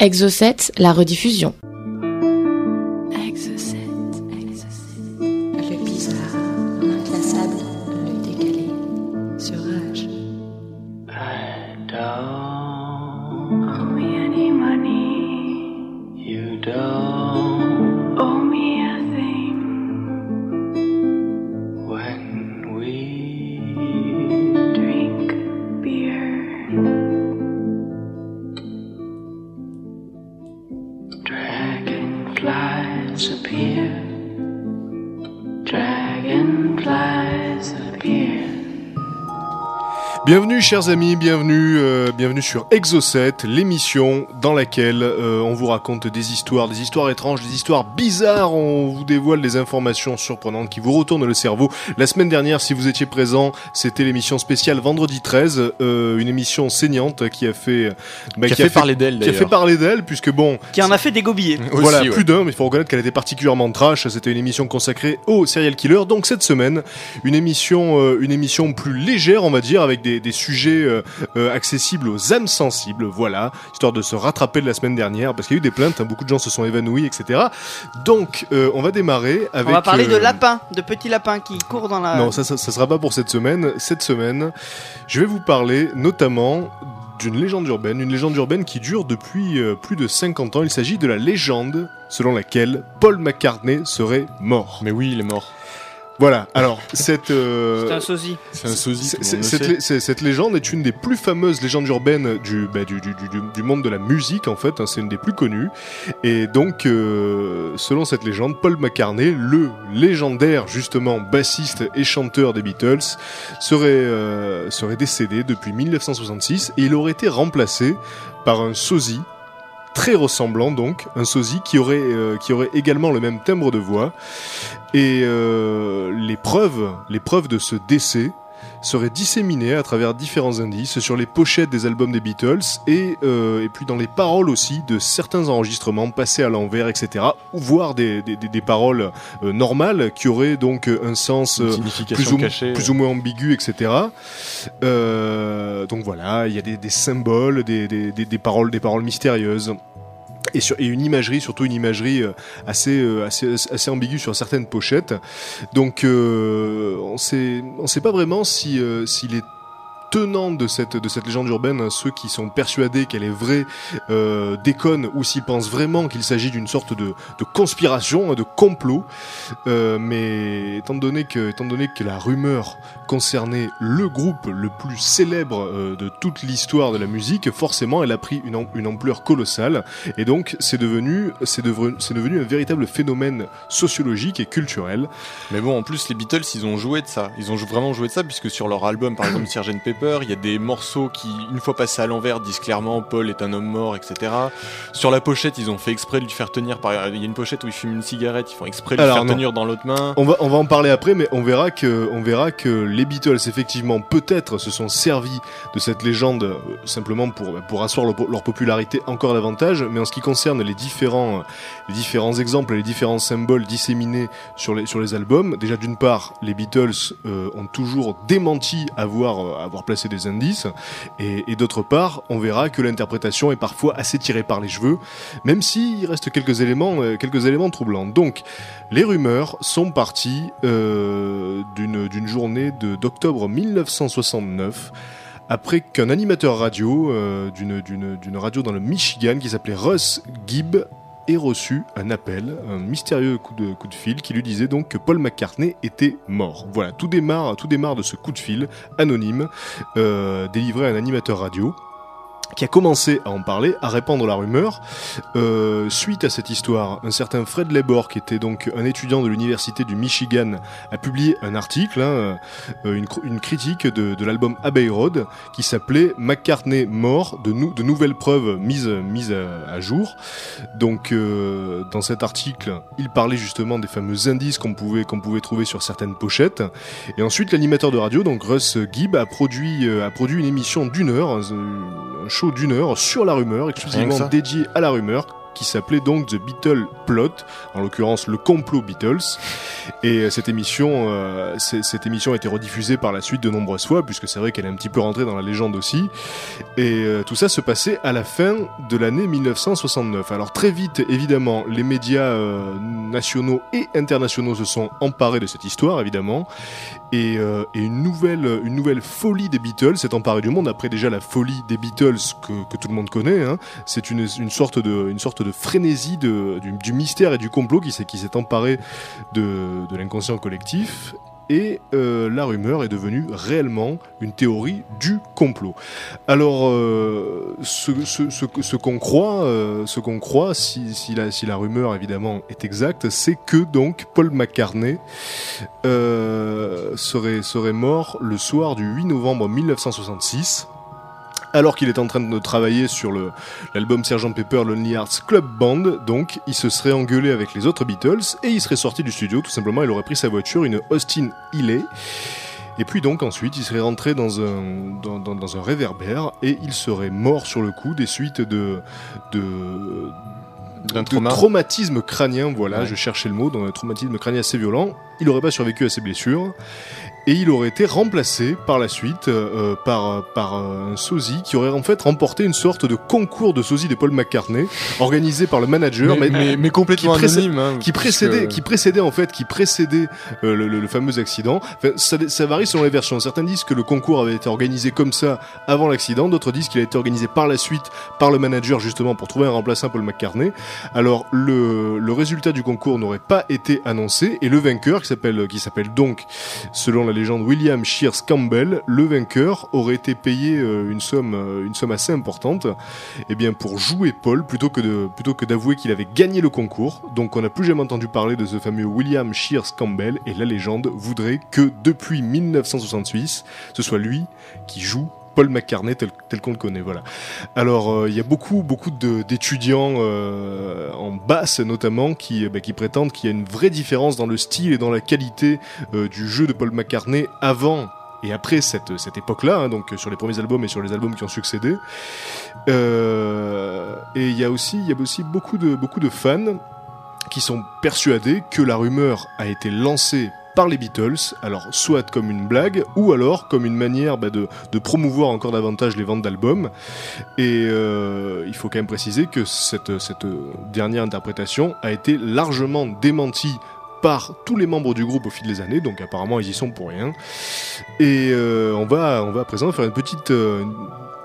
Exocet, la rediffusion. Chers amis, bienvenue, euh, bienvenue sur Exocet, l'émission dans laquelle euh, on vous raconte des histoires, des histoires étranges, des histoires bizarres, on vous dévoile des informations surprenantes qui vous retournent le cerveau. La semaine dernière, si vous étiez présent, c'était l'émission spéciale Vendredi 13, euh, une émission saignante qui a fait... bah, qui a fait parler d'elle Qui a fait parler d'elle, puisque bon, qui en a fait des gobillets. voilà, ouais. plus d'un, mais il faut reconnaître qu'elle était particulièrement trash. C'était une émission consacrée aux serial killers. Donc cette semaine, une émission, euh, une émission plus légère, on va dire, avec des, des sujets euh, euh, accessibles aux âmes sensibles. Voilà, histoire de se rattraper de la semaine dernière, parce qu'il y a eu des plaintes, hein, beaucoup de gens se sont évanouis, etc. Donc, euh, on va démarrer avec. On va parler de lapins, de petits lapins qui courent dans la. non, ça, ça, ça sera pas pour cette semaine. Cette semaine, je vais vous parler notamment d'une légende urbaine, une légende urbaine qui dure depuis euh, plus de 50 ans. Il s'agit de la légende selon laquelle Paul McCartney serait mort. Mais oui, il est mort. Voilà. Alors cette euh, C'est un sosie. C'est un sosie. cette, cette légende est une des plus fameuses légendes urbaines du, bah, du, du, du, du- du monde de la musique en fait, hein, c'est une des plus connues. Et donc, euh, selon cette légende, Paul McCartney, le légendaire justement bassiste et chanteur des Beatles, serait, euh, serait décédé depuis 1966 et il aurait été remplacé par un sosie très ressemblant donc, un sosie qui aurait, euh, qui aurait également le même timbre de voix. Et euh, les preuves, les preuves de ce décès seraient disséminées à travers différents indices sur les pochettes des albums des Beatles et, euh, et puis dans les paroles aussi de certains enregistrements passés à l'envers, etc. Ou voire des, des, des- des paroles euh, normales qui auraient donc un sens euh, plus ou, cachée. plus ou moins ambigu, etc. Donc voilà, il y a des, des symboles, des, des, des, des paroles, des paroles mystérieuses. Et, une imagerie, surtout une imagerie euh, assez, euh, assez, assez ambiguë sur certaines pochettes. Donc euh, on sait, on sait pas vraiment si, euh, si les tenants de cette, de cette légende urbaine, ceux qui sont persuadés qu'elle est vraie, euh, déconnent ou s'ils pensent vraiment qu'il s'agit d'une sorte de, de conspiration, hein, de complot. Euh, mais étant donné, que, étant donné que la rumeur concernait le groupe le plus célèbre euh, de toute l'histoire de la musique, forcément elle a pris une, am- une ampleur colossale. Et donc c'est devenu, c'est devenu, c'est devenu un véritable phénomène sociologique et culturel. Mais bon, en plus, les Beatles, ils ont joué de ça. Ils ont vraiment joué de ça, puisque sur leur album, par exemple, Sgt. Pepper, il y a des morceaux qui, une fois passés à l'envers, disent clairement Paul est un homme mort, etc. Sur la pochette, ils ont fait exprès de lui faire tenir par. Il y a une pochette où il fume une cigarette, ils font exprès de lui Alors, faire non. tenir dans l'autre main. On va, on va en parler après, mais on verra que, on verra que les Beatles, effectivement, peut-être se sont servis de cette légende euh, simplement pour, pour asseoir leur, leur popularité encore davantage. Mais en ce qui concerne les différents, euh, les différents exemples, les différents symboles disséminés sur les, sur les albums, déjà d'une part, les Beatles euh, ont toujours démenti avoir, euh, avoir placé des indices, et, d'autre part, on verra que l'interprétation est parfois assez tirée par les cheveux, même s'il reste quelques éléments, euh, quelques éléments troublants. Donc, les rumeurs sont parties euh, d'une journée d'octobre 1969 après qu'un animateur radio euh, d'une radio dans le Michigan qui s'appelait Russ Gibb ait reçu un appel, un mystérieux coup de, coup de fil qui lui disait donc que Paul McCartney était mort. Voilà, tout démarre, tout démarre de ce coup de fil anonyme euh, délivré à un animateur radio qui a commencé à en parler, à répandre la rumeur. Euh, suite à cette histoire, un certain Fred Lebor, qui était donc un étudiant de l'université du Michigan, a publié un article, hein, euh, une, cr- une critique de, l'album Abbey Road, qui s'appelait McCartney mort, de, nou- de nouvelles preuves mises, à, jour. Donc, euh, dans cet article, il parlait justement des fameux indices qu'on pouvait, qu'on pouvait trouver sur certaines pochettes. Et ensuite, l'animateur de radio, donc Russ Gibb, a produit, euh, a produit une émission d'une heure, show d'une heure sur la rumeur, exclusivement dédié à la rumeur, qui s'appelait donc The Beatle Plot, en l'occurrence le complot Beatles. Et euh, cette émission, euh, cette émission a été rediffusée par la suite de nombreuses fois, puisque c'est vrai qu'elle est un petit peu rentrée dans la légende aussi. Et euh, tout ça se passait à la fin de l'année 1969. Alors très vite, évidemment, les médias euh, nationaux et internationaux se sont emparés de cette histoire, évidemment. Et, euh, et une nouvelle, une nouvelle folie des Beatles s'est emparée du monde. Après déjà la folie des Beatles que, tout le monde connaît, hein. c'est une, une sorte de, une sorte de frénésie de, du, du mystère et du complot qui s'est, qui s'est emparé de, de l'inconscient collectif. Et euh, la rumeur est devenue réellement une théorie du complot. Alors, euh, ce, qu'on croit, euh, ce qu'on croit, si, la, si la rumeur évidemment est exacte, c'est que donc Paul McCartney serait, serait mort le soir du 8 novembre 1966 alors qu'il est en train de travailler sur le- l'album Sgt Pepper Lonely Hearts Club Band, donc il se serait engueulé avec les autres Beatles et il serait sorti du studio, tout simplement, il aurait pris sa voiture, une Austin Healey, et puis donc ensuite il serait rentré dans un, dans, dans- dans un réverbère et il serait mort sur le coup des suites de, de, D'un de traumatisme crânien, voilà, Ouais. je cherchais le mot, dans un traumatisme crânien assez violent. Il n'aurait pas survécu à ses blessures. Et il aurait été remplacé par la suite euh, par, par euh, un sosie qui aurait en fait remporté une sorte de concours de sosie de Paul McCartney organisé par le manager, mais, mais, mais complètement qui anonyme. hein, qui précédait, qui précédait en fait, qui précédait euh, le, le- le fameux accident. Enfin, ça, ça varie selon les versions. Certains disent que le concours avait été organisé comme ça avant l'accident, d'autres disent qu'il a été organisé par la suite par le manager justement pour trouver un remplaçant Paul McCartney. Alors le, le résultat du concours n'aurait pas été annoncé et le vainqueur qui s'appelle qui s'appelle donc selon la légende William Shears Campbell, le vainqueur aurait été payé euh, une somme euh, une somme assez importante eh bien pour jouer Paul plutôt que plutôt que d'avouer qu'il avait gagné le concours. Donc on n'a plus jamais entendu parler de ce fameux William Shears Campbell et la légende voudrait que depuis 1968, ce soit lui qui joue Paul McCartney tel, tel qu'on le connaît. Voilà. Alors euh, il y a beaucoup beaucoup d'étudiants euh, en basse notamment qui bah, qui prétendent qu'il y a une vraie différence dans le style et dans la qualité euh, du jeu de Paul McCartney avant et après cette, cette époque-là, hein, donc sur les premiers albums et sur les albums qui ont succédé. Et il y a aussi, il y a aussi beaucoup de, beaucoup de fans qui sont persuadés que la rumeur a été lancée par les Beatles, alors soit comme une blague, ou alors comme une manière bah, de, promouvoir encore davantage les ventes d'albums. Et euh, il faut quand même préciser que cette, dernière interprétation a été largement démentie par tous les membres du groupe au fil des années, donc apparemment ils y sont pour rien. Et euh, on, va, on va à présent faire une petite, euh,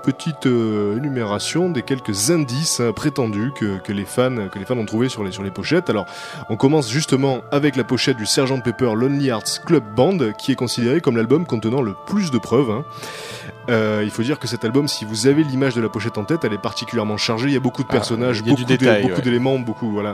petite euh, énumération des quelques indices hein, prétendus que, que, les fans, que les fans ont trouvés sur les, sur les pochettes. Alors on commence justement avec la pochette du Sgt Pepper Lonely Hearts Club Band, qui est considéré comme l'album contenant le plus de preuves. hein. Euh, il faut dire que cet album, si vous avez l'image de la pochette en tête, elle est particulièrement chargée. Il y a beaucoup de Ah, personnages, beaucoup, de, beaucoup ouais. d'éléments, beaucoup voilà,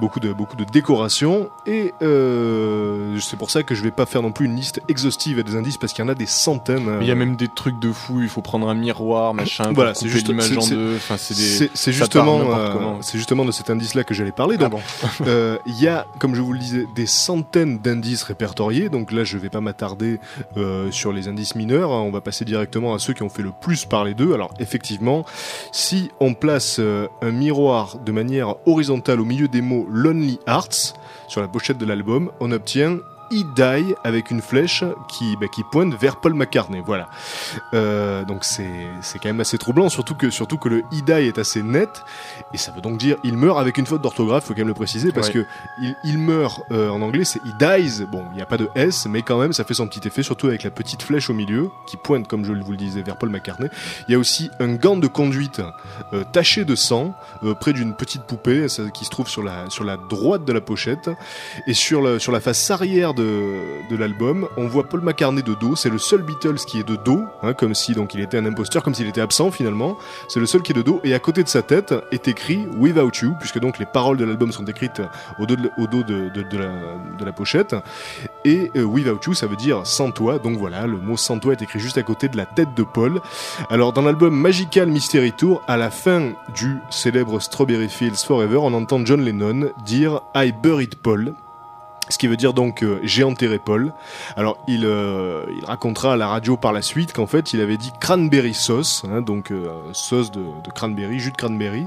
beaucoup de beaucoup de décorations. Et euh, c'est pour ça que je vais pas faire non plus une liste exhaustive des indices parce qu'il y en a des centaines. Mais Il y a même des trucs de fou, il faut prendre un miroir, machin, Voilà, c'est juste- l'image en deux. Enfin, c'est justement, euh, c'est justement de cet indice-là que j'allais parler. Ah Donc, bon. euh, il y a, comme je vous le disais, des centaines d'indices répertoriés. Donc là, je vais pas m'attarder euh, sur les indices mineurs. hein. On va passer directement à ceux qui ont fait le plus parler d'eux. Alors, effectivement, si on place euh, un miroir de manière horizontale au milieu des mots Lonely Hearts sur la pochette de l'album, on obtient He Die avec une flèche qui, bah, qui pointe vers Paul McCartney. Voilà. Euh, donc c'est c'est quand même assez troublant, surtout que surtout que le he die est assez net et ça veut donc dire il meurt avec une faute d'orthographe. Faut quand même le préciser parce Ouais. que il, il meurt euh, en anglais c'est he dies. Bon, il n'y a pas de s, mais quand même ça fait son petit effet, surtout avec la petite flèche au milieu qui pointe comme je vous le disais vers Paul McCartney. Il y a aussi un gant de conduite euh, taché de sang euh, près d'une petite poupée ça- qui se trouve sur la sur la droite de la pochette et sur le sur la face arrière de de l'album on voit Paul McCartney de dos. C'est le seul Beatles qui est de dos, hein, comme si donc il était un imposteur, comme s'il était absent finalement. C'est le seul qui est de dos et à côté de sa tête est écrit Without You, puisque donc les paroles de l'album sont écrites au dos de, la pochette. Et euh, Without You, ça veut dire sans toi. Donc voilà, le mot sans toi est écrit juste à côté de la tête de Paul. Alors dans l'album Magical Mystery Tour, à la fin du célèbre Strawberry Fields Forever, on entend John Lennon dire I buried Paul. Ce qui veut dire donc j'ai enterré Paul. Alors il, euh, il racontera à la radio par la suite qu'en fait il avait dit cranberry sauce, hein, donc euh, sauce de, cranberry, jus de cranberry.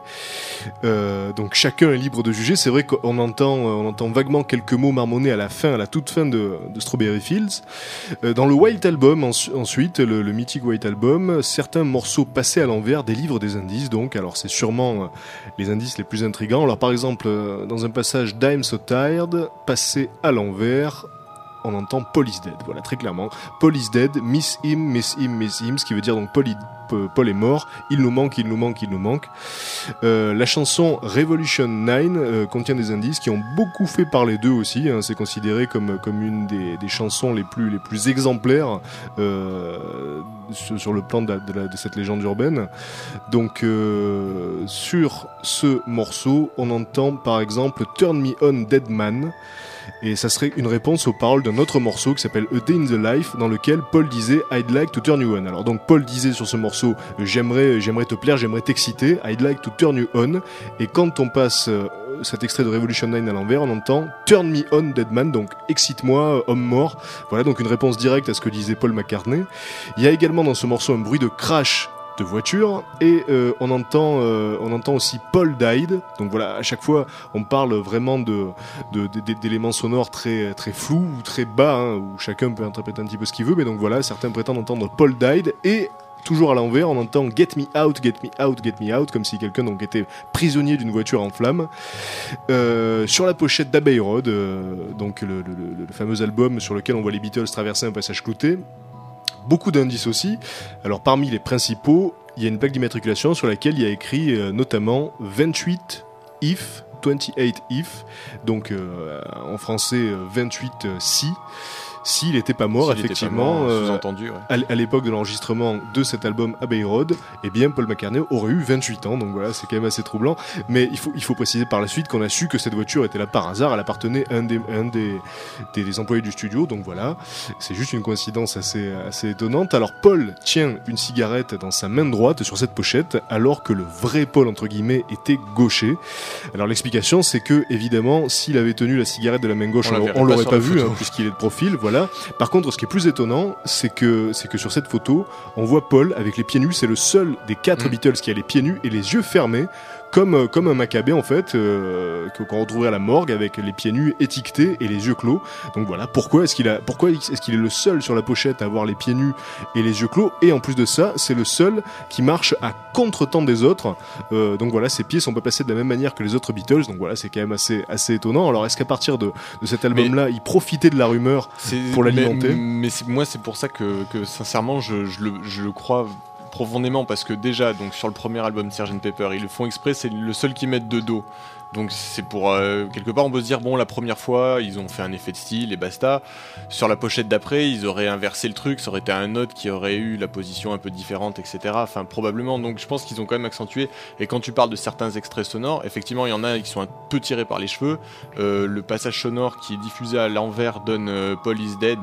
Euh, donc chacun est libre de juger. C'est vrai qu'on entend, on entend vaguement quelques mots marmonnés à la fin, à la toute fin de, Strawberry Fields. Dans le White Album ensu- ensuite, le, le mythique White Album, certains morceaux passés à l'envers délivrent des indices. Donc alors c'est sûrement les indices les plus intrigants. Alors par exemple dans un passage d'I'm So Tired, passé à l'envers, on entend is dead. Voilà, très clairement. Is dead, miss him, miss him, miss him, ce qui veut dire donc Paul, est mort, il nous manque, il nous manque, il nous manque. Euh, la chanson Revolution 9 euh, contient des indices qui ont beaucoup fait parler d'eux aussi. hein. C'est considéré comme, une des, chansons les plus, exemplaires euh, sur, le plan de, de cette légende urbaine. Donc sur ce morceau, on entend par exemple Turn Me On Dead Man. Et ça serait une réponse aux paroles d'un autre morceau qui s'appelle A Day in the Life, dans lequel Paul disait I'd like to turn you on. Alors donc Paul disait sur ce morceau j'aimerais, j'aimerais te plaire, j'aimerais t'exciter, I'd like to turn you on. Et quand on passe euh, cet extrait de Revolution 9 à l'envers, on entend Turn me on, dead man, donc excite-moi, euh, homme mort. Voilà donc une réponse directe à ce que disait Paul McCartney. Il y a également dans ce morceau un bruit de crash de voiture et euh, on entend euh, on entend aussi Paul died donc voilà à chaque fois on parle vraiment d'éléments sonores très très flous ou très bas hein, où chacun peut interpréter un petit peu ce qu'il veut mais donc voilà certains prétendent entendre Paul died et Toujours à l'envers, on entend Get me out, get me out, get me out, comme si quelqu'un donc était prisonnier d'une voiture en flammes. Euh, sur la pochette d'Abbey Road, donc le fameux album sur lequel on voit les Beatles traverser un passage clouté, beaucoup d'indices aussi. Alors parmi les principaux, il y a une plaque d'immatriculation sur laquelle il y a écrit euh, notamment 28 if, 28 if, donc euh, en français euh, 28 euh, si. S'il n'était pas mort, pas effectivement, mort, euh, ouais. à l'époque de l'enregistrement de cet album Abbey Road, eh bien Paul McCartney aurait eu 28 ans, donc voilà, c'est quand même assez troublant. Mais il faut, il faut préciser par la suite qu'on a su que cette voiture était là par hasard, elle appartenait à un des, un des, des, des employés du studio, donc voilà, c'est juste une coïncidence assez, assez étonnante. Alors Paul tient une cigarette dans sa main droite sur cette pochette, alors que le vrai Paul, entre guillemets, était gaucher. Alors l'explication, c'est que, évidemment, s'il avait tenu la cigarette de la main gauche, On pas l'aurait pas la vu, hein, puisqu'il est de profil, voilà. Par contre, ce qui est plus étonnant, c'est que, c'est que sur cette photo, on voit Paul avec les pieds nus. C'est le seul des quatre Mm. Beatles qui a les pieds nus et les yeux fermés, comme, euh, comme un macabé en fait, euh, qu'on retrouverait à la morgue avec les pieds nus étiquetés et les yeux clos. Donc voilà, pourquoi est-ce qu'il a, pourquoi est-ce qu'il est le seul sur la pochette à avoir les pieds nus et les yeux clos? Et en plus de ça, c'est le seul qui marche à contre-temps des autres. Euh, donc voilà, ses pieds sont pas placés de la même manière que les autres Beatles. Donc voilà, c'est quand même assez, assez étonnant. Alors est-ce qu'à partir de, de cet album-là, il profitait de la rumeur pour l'alimenter? Mais, mais moi, c'est pour ça que, que sincèrement, je, je le, je le crois profondément parce que déjà, donc sur le premier album Sgt Pepper, ils le font exprès, c'est le seul qu'ils mettent de dos. Donc c'est pour euh, quelque part on peut se dire bon la première fois ils ont fait un effet de style et basta. Sur la pochette d'après ils auraient inversé le truc, ça aurait été un autre qui aurait eu la position un peu différente etc. Enfin probablement donc je pense qu'ils ont quand même accentué. Et quand tu parles de certains extraits sonores, effectivement il y en a qui sont un peu tirés par les cheveux. Euh, le passage sonore qui est diffusé à l'envers donne euh, Paul is dead.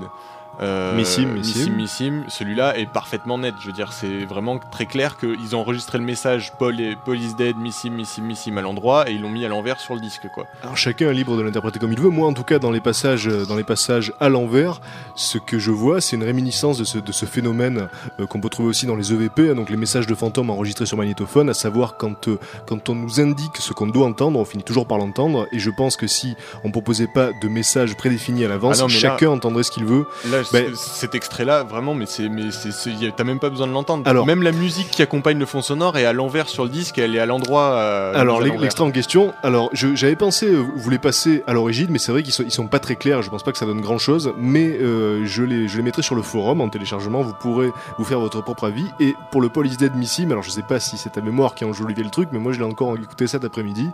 Euh, Missim, Missim, Missim. Missim. Celui-là est parfaitement net. Je veux dire, c'est vraiment très clair qu'ils ont enregistré le message Paul, est, Paul is dead, Missim, Missim, Missim à l'endroit et ils l'ont mis à l'envers sur le disque, quoi. Alors chacun est libre de l'interpréter comme il veut. Moi, en tout cas, dans les passages, euh, dans les passages à l'envers, ce que je vois, c'est une réminiscence de ce, de ce phénomène euh, qu'on peut trouver aussi dans les EVP, hein, donc les messages de fantômes enregistrés sur magnétophone, à savoir quand euh, quand on nous indique ce qu'on doit entendre, on finit toujours par l'entendre. Et je pense que si on proposait pas de message prédéfini à l'avance, Ah là- chacun entendrait ce qu'il veut. Là, Ben- cet extrait-là, vraiment, mais c'est, mais c'est, t'as même pas besoin de l'entendre. Alors- même la musique qui accompagne le fond sonore est à l'envers sur le disque, elle est à l'endroit. euh, Alors l'extrait en question, alors j'avais pensé euh, vous les passer à l'origine, mais c'est vrai qu'ils sont, ils sont pas très clairs. Je pense pas que ça donne grand chose, mais euh, je les je les mettrai sur le forum en téléchargement. Vous pourrez vous faire votre propre avis. Et pour le Paul is Dead Missim, alors je sais pas si c'est ta mémoire qui a enjolivé le truc, mais moi je l'ai encore écouté cet après-midi.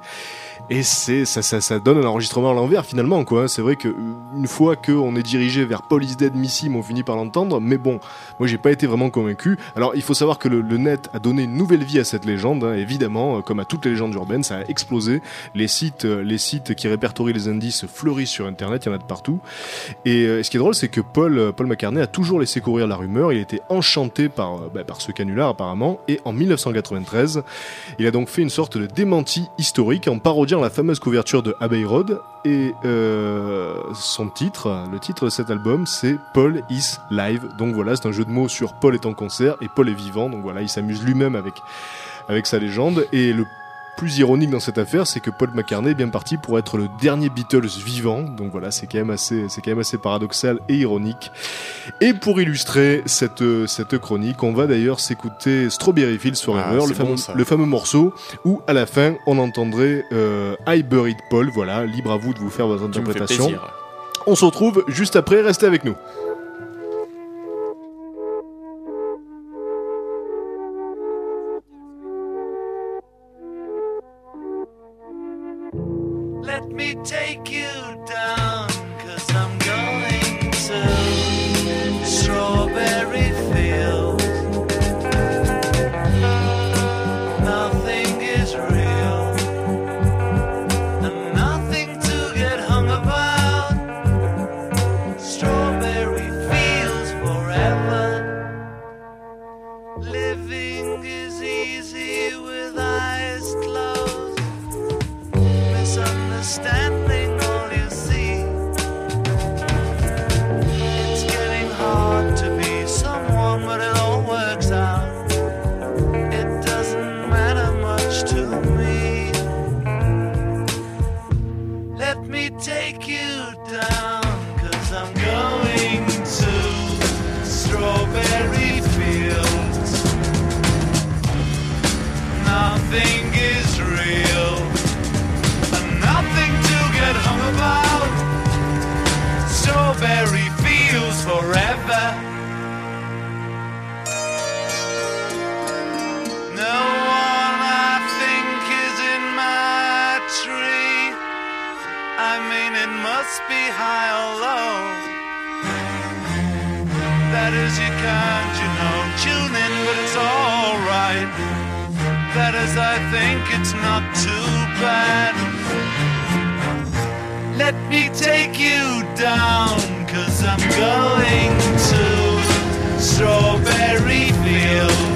Et c'est ça, ça, ça donne un enregistrement à l'envers finalement quoi. C'est vrai que euh, une fois qu'on est dirigé vers Paul is Dead Missim, on finit par l'entendre. Mais bon, moi j'ai pas été vraiment convaincu. Alors il faut savoir que le, net a donné une nouvelle vie à cette légende. hein. Évidemment, euh, comme à toutes les légendes urbaines, ça a explosé. Les sites, euh, les sites qui répertorient les indices fleurissent sur Internet. Il y en a de partout. Et euh, ce qui est drôle, c'est que Paul, Paul McCartney a toujours laissé courir la rumeur. Il était enchanté par, bah, par ce canular apparemment. Et en 1993, il a donc fait une sorte de démenti historique en parodiant la fameuse couverture de Abbey Road. et son titre, le titre de cet album, c'est Paul is live. Donc voilà, c'est un jeu de mots sur Paul est en concert et Paul est vivant. Donc voilà, il s'amuse lui-même avec avec sa légende. Et le plus ironique dans cette affaire, c'est que Paul McCartney est bien parti pour être le dernier Beatles vivant. Donc voilà, c'est quand même assez, c'est quand même assez paradoxal et ironique. Et pour illustrer cette, cette chronique, on va d'ailleurs s'écouter Strawberry Fields Forever, Ah, le, fameux, bon, le fameux morceau où à la fin on entendrait euh, I Buried Paul. Voilà, libre à vous de vous faire votre interprétation. On se retrouve juste après, restez avec nous. I think it's not too bad. Let me take you down, cause I'm going to Strawberry Fields.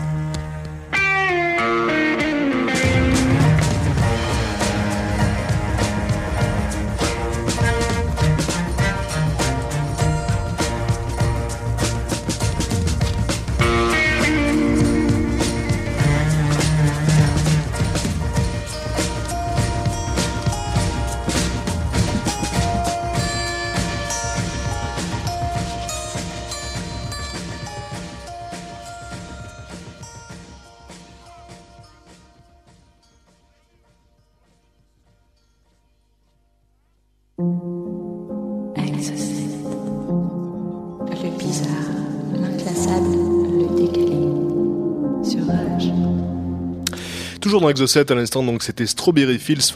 Toujours dans Exocet à l'instant, donc c'était Strawberry Fields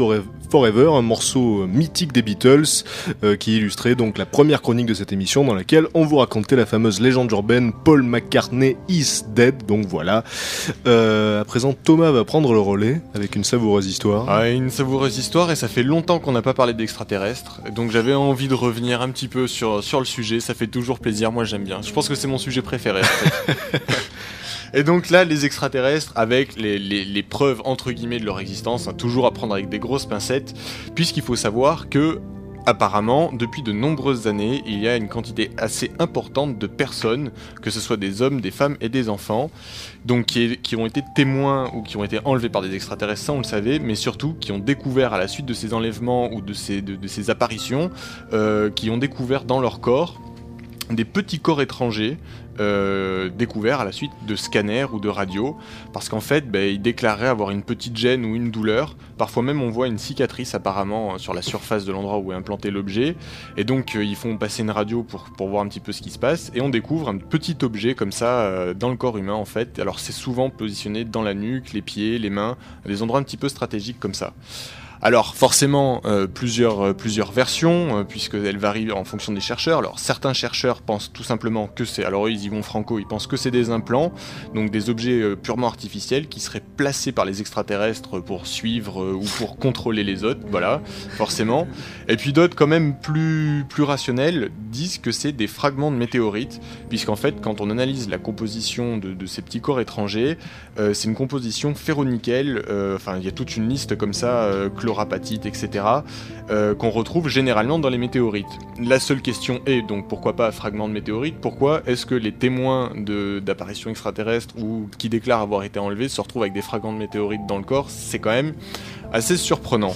Forever, un morceau euh, mythique des Beatles euh, qui illustrait donc la première chronique de cette émission dans laquelle on vous racontait la fameuse légende urbaine Paul McCartney is dead. Donc voilà. Euh, à présent, Thomas va prendre le relais avec une savoureuse histoire. Ah, une savoureuse histoire et ça fait longtemps qu'on n'a pas parlé d'extraterrestres. Donc j'avais envie de revenir un petit peu sur, sur le sujet. Ça fait toujours plaisir. Moi j'aime bien. Je pense que c'est mon sujet préféré. en fait. et donc là, les extraterrestres avec les, preuves entre guillemets de leur existence, hein, toujours à prendre avec des grosses pincettes, puisqu'il faut savoir que apparemment, depuis de nombreuses années, il y a une quantité assez importante de personnes, que ce soit des hommes, des femmes et des enfants, donc qui, ont été témoins ou qui ont été enlevés par des extraterrestres, ça on le savait, mais surtout qui ont découvert à la suite de ces enlèvements ou de ces, de, de ces apparitions, euh, qui ont découvert dans leur corps des petits corps étrangers euh, découverts à la suite de scanners ou de radios, parce qu'en fait, ben, ils déclaraient avoir une petite gêne ou une douleur. Parfois même, on voit une cicatrice apparemment euh, sur la surface de l'endroit où est implanté l'objet, et donc euh, ils font passer une radio pour, voir un petit peu ce qui se passe, et on découvre un petit objet comme ça dans le corps humain en fait. Alors c'est souvent positionné dans la nuque, les pieds, les mains, des endroits un petit peu stratégiques comme ça. Alors forcément euh, plusieurs, euh, plusieurs versions, euh, puisqu'elles varient en fonction des chercheurs. Alors certains chercheurs pensent tout simplement que c'est, alors ils y vont franco, ils pensent que c'est des implants, donc des objets euh, purement artificiels qui seraient placés par les extraterrestres pour suivre ou pour contrôler les autres, voilà, forcément. Et puis d'autres quand même plus, rationnels disent que c'est des fragments de météorites, puisqu'en fait quand on analyse la composition de, ces petits corps étrangers, c'est une composition ferro-nickel, enfin il y a toute une liste comme ça, chlorapatite, etc., qu'on retrouve généralement dans les météorites. La seule question est donc pourquoi pas fragments de météorites Pourquoi est-ce que les témoins d'apparitions extraterrestres ou qui déclarent avoir été enlevés se retrouvent avec des fragments de météorites dans le corps C'est quand même assez surprenant.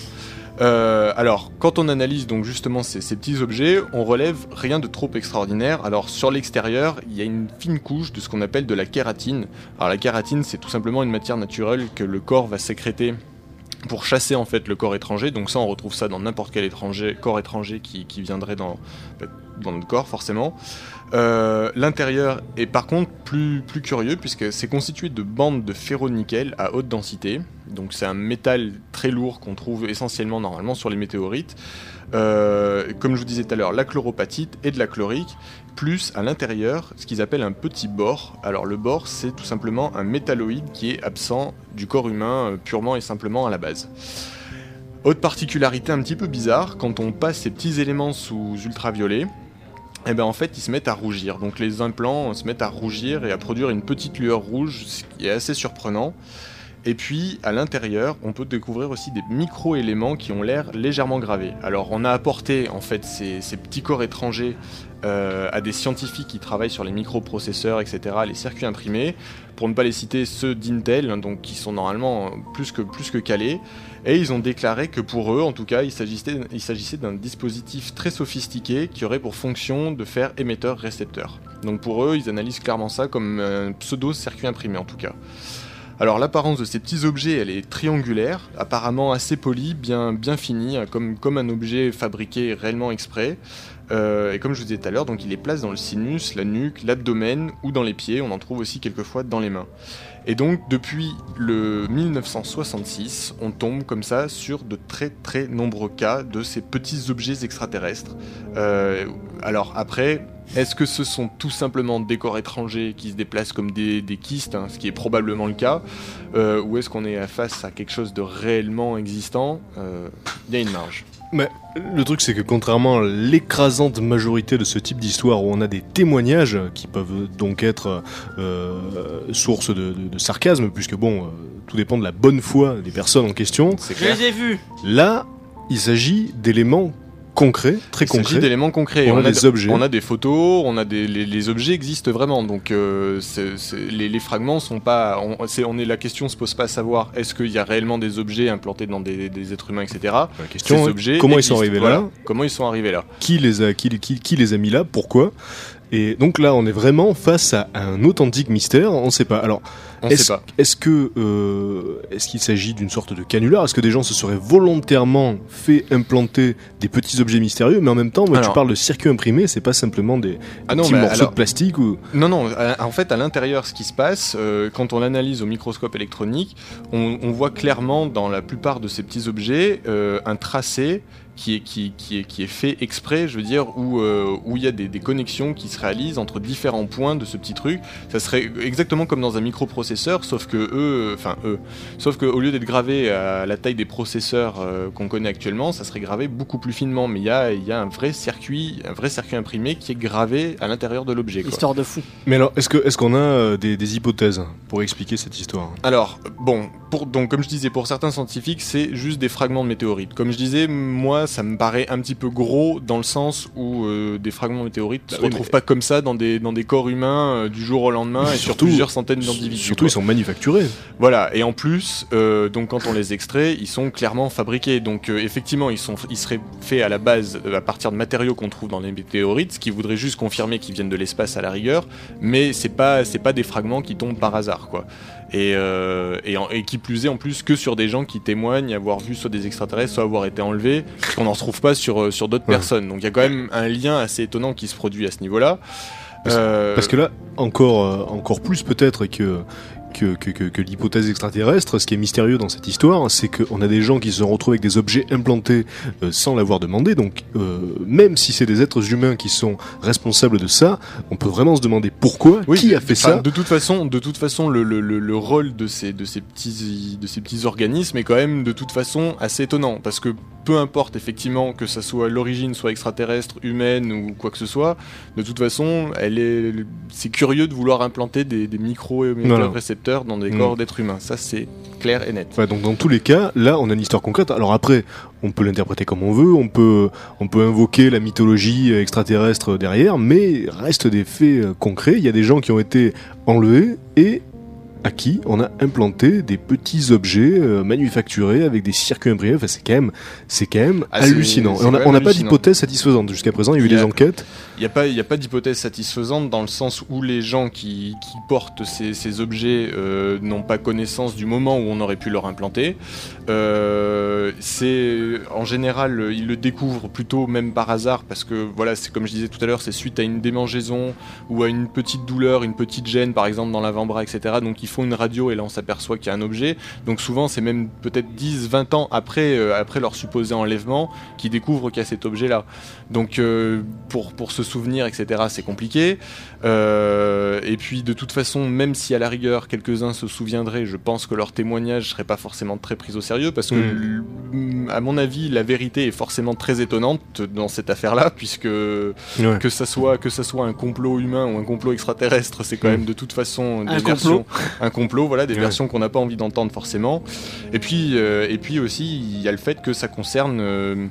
Alors, quand on analyse donc justement ces, ces petits objets, on relève rien de trop extraordinaire. Alors sur l'extérieur, il y a une fine couche de ce qu'on appelle de la kératine. Alors la kératine, c'est tout simplement une matière naturelle que le corps va sécréter pour chasser en fait le corps étranger. Donc ça, on retrouve ça dans n'importe quel corps étranger qui, viendrait dans, dans notre corps forcément. Euh, L'intérieur est par contre plus, plus curieux puisque c'est constitué de bandes de ferro-nickel à haute densité. Donc c'est un métal très lourd qu'on trouve essentiellement normalement sur les météorites. Euh, comme je vous disais tout à l'heure, la chloropatite et de la chlorique, plus à l'intérieur ce qu'ils appellent un petit bore. Alors le bore, c'est tout simplement un métalloïde qui est absent du corps humain euh, purement et simplement à la base. Autre particularité un petit peu bizarre, quand on passe ces petits éléments sous ultraviolet, et ben en fait ils se mettent à rougir. Donc les implants se mettent à rougir et à produire une petite lueur rouge, ce qui est assez surprenant. Et puis à l'intérieur, on peut découvrir aussi des micro-éléments qui ont l'air légèrement gravés. Alors on a apporté en fait ces, petits corps étrangers euh, à des scientifiques qui travaillent sur les microprocesseurs, etc., les circuits imprimés, pour ne pas les citer ceux d'Intel, hein, donc qui sont normalement plus que, plus que calés. Et ils ont déclaré que pour eux, en tout cas, il s'agissait d'un dispositif très sophistiqué qui aurait pour fonction de faire émetteur-récepteur. Donc pour eux, ils analysent clairement ça comme un pseudo-circuit imprimé en tout cas. Alors l'apparence de ces petits objets, elle est triangulaire, apparemment assez polie, bien, bien finie, hein, comme, un objet fabriqué réellement exprès. Euh, et comme je vous disais tout à l'heure, donc il les place dans le sinus, la nuque, l'abdomen ou dans les pieds. On en trouve aussi quelquefois dans les mains. Et donc depuis le 1966, on tombe comme ça sur de très très nombreux cas de ces petits objets extraterrestres. Euh, alors après, est-ce que ce sont tout simplement des corps étrangers qui se déplacent comme des, kystes, hein, ce qui est probablement le cas, euh, ou est-ce qu'on est face à quelque chose de réellement existant? Euh, Il y a une marge. Mais le truc, c'est que contrairement à l'écrasante majorité de ce type d'histoire où on a des témoignages qui peuvent donc être euh, source de, de- de sarcasme, puisque bon, euh, tout dépend de la bonne foi des personnes en question, Je les ai vus. là, il s'agit d'éléments concrets, très Il s'agit concrets. d'éléments concrets. On a des objets. On a des photos, on a des les, les objets existent vraiment. Donc euh, les, les fragments sont pas. On, c'est- on est la question se pose pas à savoir est-ce qu'il y a réellement des objets implantés dans des, des êtres humains, etc. La question, est, objets comment ils sont arrivés Voilà. là Comment ils sont arrivés là qui les a, qui, qui, qui les a mis là, pourquoi? Et donc là, on est vraiment face à un authentique mystère. On ne sait pas. Alors, On est-ce, sait pas. est-ce que euh, est-ce qu'il s'agit d'une sorte de canular? Est-ce que des gens se seraient volontairement fait implanter des petits objets mystérieux Mais en même temps, moi, tu parles de circuit imprimé, c'est pas simplement des, Ah non, petits morceaux alors- de plastique ou Non, non, en fait, à l'intérieur, ce qui se passe, euh, quand on l'analyse au microscope électronique, on, on voit clairement dans la plupart de ces petits objets euh, un tracé qui est, qui, qui, est, qui est fait exprès, je veux dire, où euh, où il y a des, des connexions qui se réalisent entre différents points de ce petit truc. Ça serait exactement comme dans un microprocesseur, sauf que eux, enfin eux, sauf qu'au lieu d'être gravé à la taille des processeurs euh, qu'on connaît actuellement, ça serait gravé beaucoup plus finement. Mais il y a, il y a un vrai circuit, un vrai circuit imprimé qui est gravé à l'intérieur de l'objet. Histoire de fou. Mais alors, est-ce que est-ce qu'on a euh, des, des hypothèses pour expliquer cette histoire? Alors, bon, pour, donc, comme je disais, pour certains scientifiques, c'est juste des fragments de météorites. Comme je disais, moi, ça me paraît un petit peu gros dans le sens où euh, des fragments de météorites ne Bah se oui, retrouvent mais- pas comme ça dans des, dans des corps humains euh, du jour au lendemain et sur Surtout- plusieurs centaines d'individus. Surtout, quoi. ils sont manufacturés. Voilà, et en plus, euh, donc quand on les extrait, ils sont clairement fabriqués. Donc effectivement, ils, sont, ils seraient faits à la base à partir de matériaux qu'on trouve dans les météorites, ce qui voudrait juste confirmer qu'ils viennent de l'espace à la rigueur, mais c'est pas c'est pas des fragments qui tombent par hasard, quoi. Et, euh, et, en- et qui plus est en plus que sur des gens qui témoignent avoir vu soit des extraterrestres, soit avoir été enlevés, parce qu'on n'en retrouve pas sur, euh, sur d'autres Ouais. personnes. Donc il y a quand même un lien assez étonnant qui se produit à ce niveau-là. Parce- Euh, Parce que là, encore, encore plus peut-être que, que, que, que, que l'hypothèse extraterrestre, ce qui est mystérieux dans cette histoire, c'est qu'on a des gens qui se sont retrouvés avec des objets implantés euh, sans l'avoir demandé. Donc, euh, même si c'est des êtres humains qui sont responsables de ça, on peut vraiment se demander pourquoi, Oui, qui a fait ça. De toute façon, de toute façon, le, le, le, le rôle de ces, de ces petits, de ces petits organismes est quand même de toute façon assez étonnant, parce que peu importe effectivement que ça soit l'origine soit extraterrestre, humaine ou quoi que ce soit, de toute façon, elle est, c'est curieux de vouloir implanter des, des micro Voilà. Récepteurs dans des Mm. corps d'êtres humains. Ça, c'est clair et net. Ouais, donc dans tous les cas, là, on a une histoire concrète. Alors après, on peut l'interpréter comme on veut, on peut, on peut invoquer la mythologie extraterrestre derrière, mais reste des faits euh, concrets. Il y a des gens qui ont été enlevés et à qui on a implanté des petits objets euh, manufacturés avec des circuits imprimés. Enfin, c'est quand même, c'est quand même Ah, hallucinant. on n'a pas d'hypothèse satisfaisante jusqu'à présent. Il y a eu des enquêtes. Il n'y a pas, il a pas d'hypothèse satisfaisante dans le sens où les gens qui, qui portent ces, ces objets euh, n'ont pas connaissance du moment où on aurait pu leur implanter. Euh, c'est en général, ils le découvrent plutôt même par hasard parce que voilà, c'est comme je disais tout à l'heure, c'est suite à une démangeaison ou à une petite douleur, une petite gêne par exemple dans l'avant-bras, etc. Donc ils font une radio et là on s'aperçoit qu'il y a un objet. Donc souvent c'est même peut-être 10, 20 ans après, euh, après leur supposé enlèvement qu'ils découvrent qu'il y a cet objet-là. Donc euh, pour, pour se souvenir, etc., c'est compliqué. Euh, et puis de toute façon, même si à la rigueur quelques-uns se souviendraient, je pense que leur témoignage serait pas forcément très pris au sérieux parce que, l- à mon avis, la vérité est forcément très étonnante dans cette affaire-là, puisque Ouais. que ça soit que ça soit un complot humain ou un complot extraterrestre, c'est quand Mm. même de toute façon des Un versions, un complot, voilà, des Ouais. versions qu'on n'a pas envie d'entendre forcément. Et puis euh, et puis aussi il y a le fait que ça concerne euh,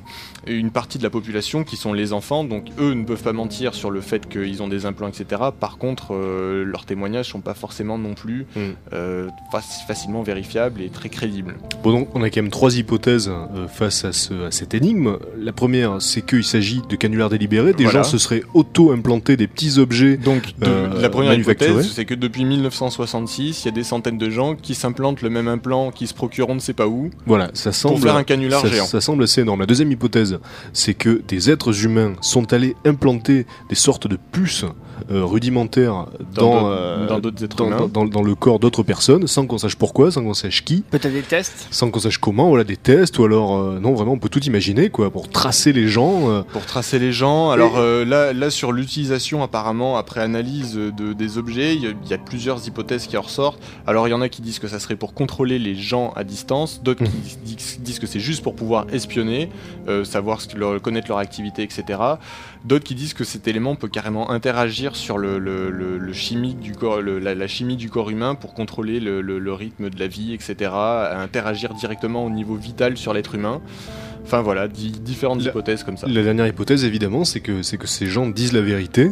une partie de la population qui sont les enfants, donc eux ne peuvent pas mentir sur le fait qu'ils ont des implants, etc. Par contre, euh, leurs témoignages sont pas forcément non plus Mm. euh, faci- facilement vérifiables et très crédibles. Bon, donc, on a quand même trois hypothèses euh, face à, ce, à cette énigme. La première, c'est qu'il s'agit de canulars délibérés. Des Voilà. gens se seraient auto-implantés des petits objets. Donc, de- la première hypothèse, c'est que depuis 1966, il y a des centaines de gens qui s'implantent le même implant, qui se procurent on ne sait pas où, Voilà, ça semble. pour faire un canular ça, géant. ça semble assez énorme. La deuxième hypothèse, c'est que des êtres humains sont allés implanter des sortes de puces euh, rudimentaires Dans dans, d'autres- euh, dans dans, humains. dans- dans- dans le corps d'autres personnes, sans qu'on sache pourquoi, sans qu'on sache qui, Peut-être des tests sans qu'on sache comment. Voilà, des tests ou alors euh, non, vraiment, on peut tout imaginer quoi pour tracer les gens. euh, Pour tracer les gens. Alors euh, là, là, sur l'utilisation, apparemment, après analyse de, des objets, il y, a- il y a plusieurs hypothèses qui en ressortent. Alors il y en a qui disent que ça serait pour contrôler les gens à distance, d'autres qui disent, disent que c'est juste pour pouvoir espionner, euh, savoir ce que leur, connaître leur activité, etc. D'autres qui disent que cet élément peut carrément interagir sur le, le, le- le chimique du corps, la, la chimie du corps humain pour contrôler le, rythme de la vie, etc. à interagir directement au niveau vital sur l'être humain. Enfin voilà, di- différentes La- hypothèses comme ça. La dernière hypothèse, évidemment, c'est que c'est que ces gens disent la vérité,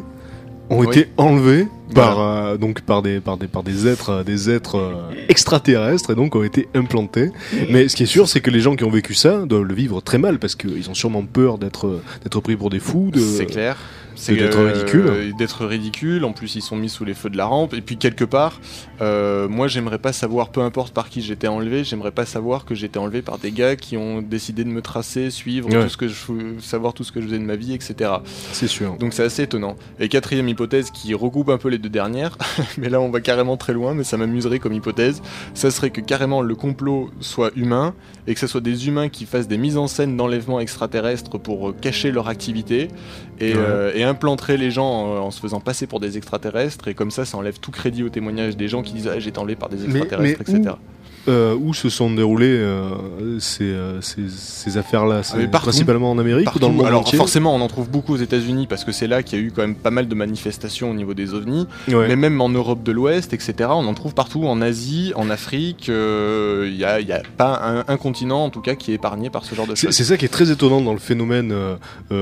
ont Oui. été enlevés Voilà. par euh, donc par des par des par des êtres euh, des êtres euh, extraterrestres et donc ont été implantés. Mais ce qui est sûr, c'est que les gens qui ont vécu ça doivent le vivre très mal parce qu'ils ont sûrement peur d'être d'être pris pour des fous. De... C'est clair. C'est d'être euh, ridicule. D'être ridicule. En plus, ils sont mis sous les feux de la rampe. Et puis quelque part, euh, moi, j'aimerais pas savoir, peu importe par qui j'étais enlevé, j'aimerais pas savoir que j'étais enlevé par des gars qui ont décidé de me tracer, suivre Ouais. tout ce que je, savoir tout ce que je faisais de ma vie, etc. C'est sûr. Donc c'est assez étonnant. Et quatrième hypothèse qui regroupe un peu les deux dernières, mais là on va carrément très loin, mais ça m'amuserait comme hypothèse, ça serait que carrément le complot soit humain et que ce soit des humains qui fassent des mises en scène d'enlèvement extraterrestres pour euh, cacher leur activité et, Ouais. euh, et les gens en, en se faisant passer pour des extraterrestres et comme ça ça enlève tout crédit au témoignage des gens qui disent ah, j'ai été enlevé par des extraterrestres, mais etc. euh, où se sont déroulées euh, ces, euh, ces, ces affaires-là? Ah, principalement en Amérique ou dans le monde Alors entier? forcément, on en trouve beaucoup aux États-Unis parce que c'est là qu'il y a eu quand même pas mal de manifestations au niveau des ovnis. Ouais. Mais même en Europe de l'Ouest, etc., on en trouve partout, en Asie, en Afrique. euh, Il n'y a, pas un, un continent, en tout cas, qui est épargné par ce genre de choses. c'est ça qui est très étonnant dans le phénomène. Ah,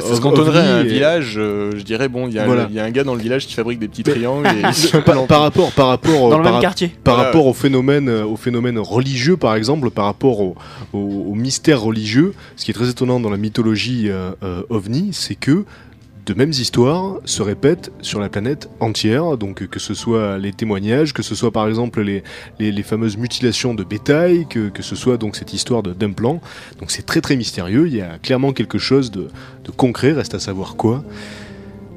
c'est ce ov- qu'on donnerait à un et- village. euh, je dirais, bon, il y, a un- Voilà. il y a un gars dans le village qui fabrique des petits triangles et il se par, par rapport, par rapport, Dans le par, même quartier. par Voilà, rapport au phénomène, euh, au phénomène religieux, par exemple, par rapport au, au, mystère religieux, ce qui est très étonnant dans la mythologie euh, euh, ovni, c'est que de mêmes histoires se répètent sur la planète entière, donc que ce soit les témoignages, que ce soit par exemple les, les, les fameuses mutilations de bétail, que, que ce soit donc cette histoire de d'implant. Donc c'est très très mystérieux, il y a clairement quelque chose de, de concret, reste à savoir quoi.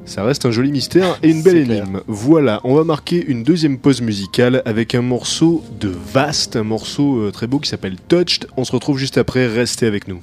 Ça reste un joli mystère et une belle clair. énigme. Voilà, on va marquer une deuxième pause musicale avec un morceau de Vast, un morceau euh, très beau qui s'appelle Touched. On se retrouve juste après, restez avec nous.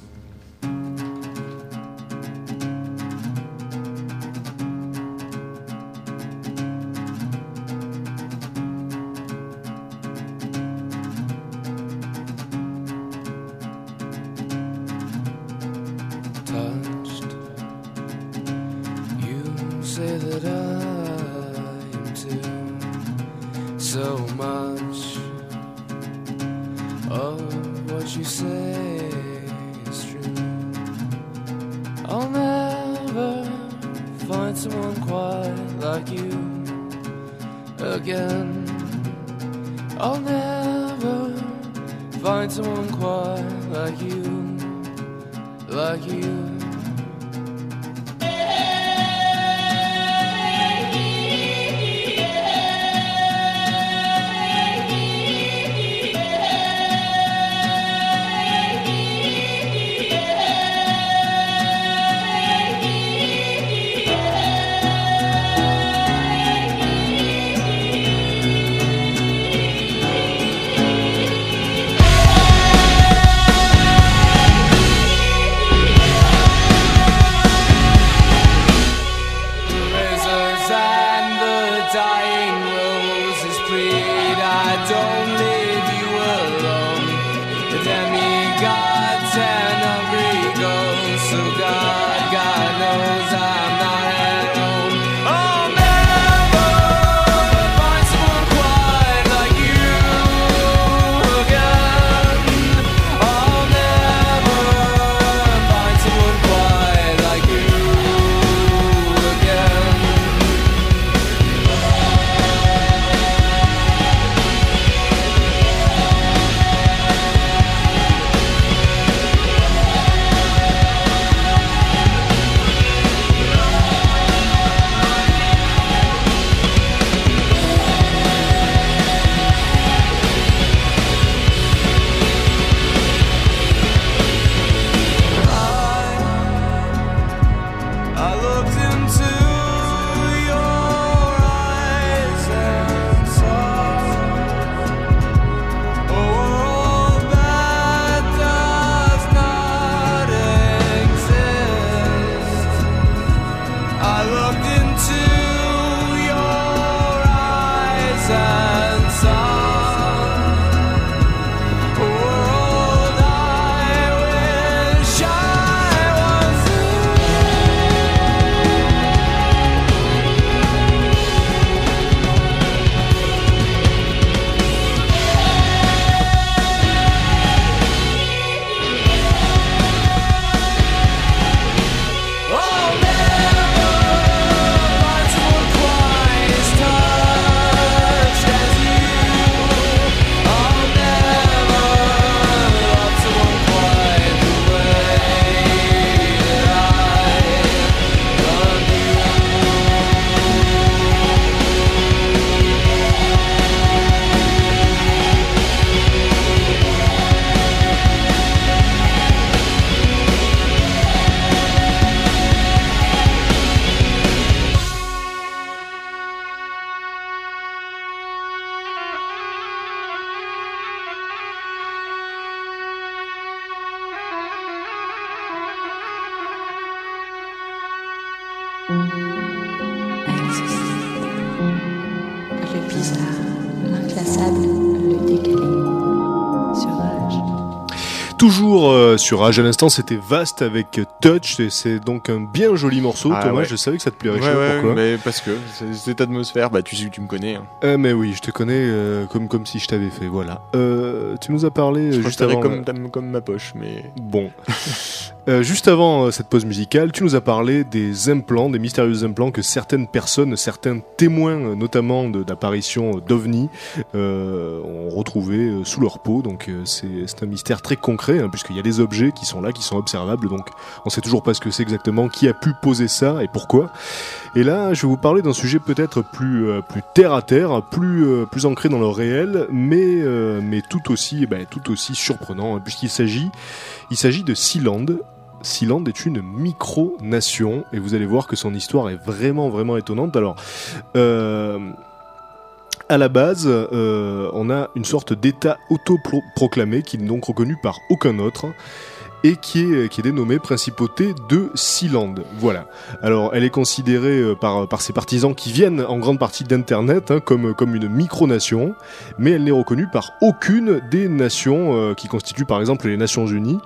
Le bizarre, l'inclassable, le décalé. Toujours euh, sur Rage à l'instant, c'était vaste avec Touch et c'est donc un bien joli morceau. Ah, Thomas, ouais. je savais que ça te plairait. Ouais, je sais pas ouais, pourquoi. mais parce que c'est- cette atmosphère, bah tu sais que tu me connais. hein. Eh, mais oui, je te connais euh, comme comme si je t'avais fait. Voilà. Euh, tu nous as parlé euh, Je juste préférais avant. comme, ta- comme ma poche, mais Bon. Euh, juste avant euh, cette pause musicale, tu nous as parlé des implants, des mystérieux implants que certaines personnes, certains témoins, euh, notamment de- d'apparitions euh, d'ovnis, euh, ont retrouvé euh, sous leur peau. Donc euh, c'est c'est un mystère très concret, hein, puisqu'il y a des objets qui sont là, qui sont observables. Donc on sait toujours pas ce que c'est exactement, qui a pu poser ça et pourquoi. Et là, je vais vous parler d'un sujet peut-être plus euh, terre à terre, plus euh, plus ancré dans le réel, mais euh, mais tout aussi eh ben, tout aussi surprenant, hein, puisqu'il s'agit de Sealand. Sealand est une micro-nation et vous allez voir que son histoire est vraiment vraiment étonnante. Alors, à la base, euh, on a une sorte d'État autoproclamé qui n'est donc reconnu par aucun autre et qui est, qui est dénommée Principauté de Sealand. Voilà. Alors, elle est considérée euh, par, par ses partisans qui viennent en grande partie d'Internet hein, comme, comme une micronation, mais elle n'est reconnue par aucune des nations euh, qui constituent par exemple les Nations Unies.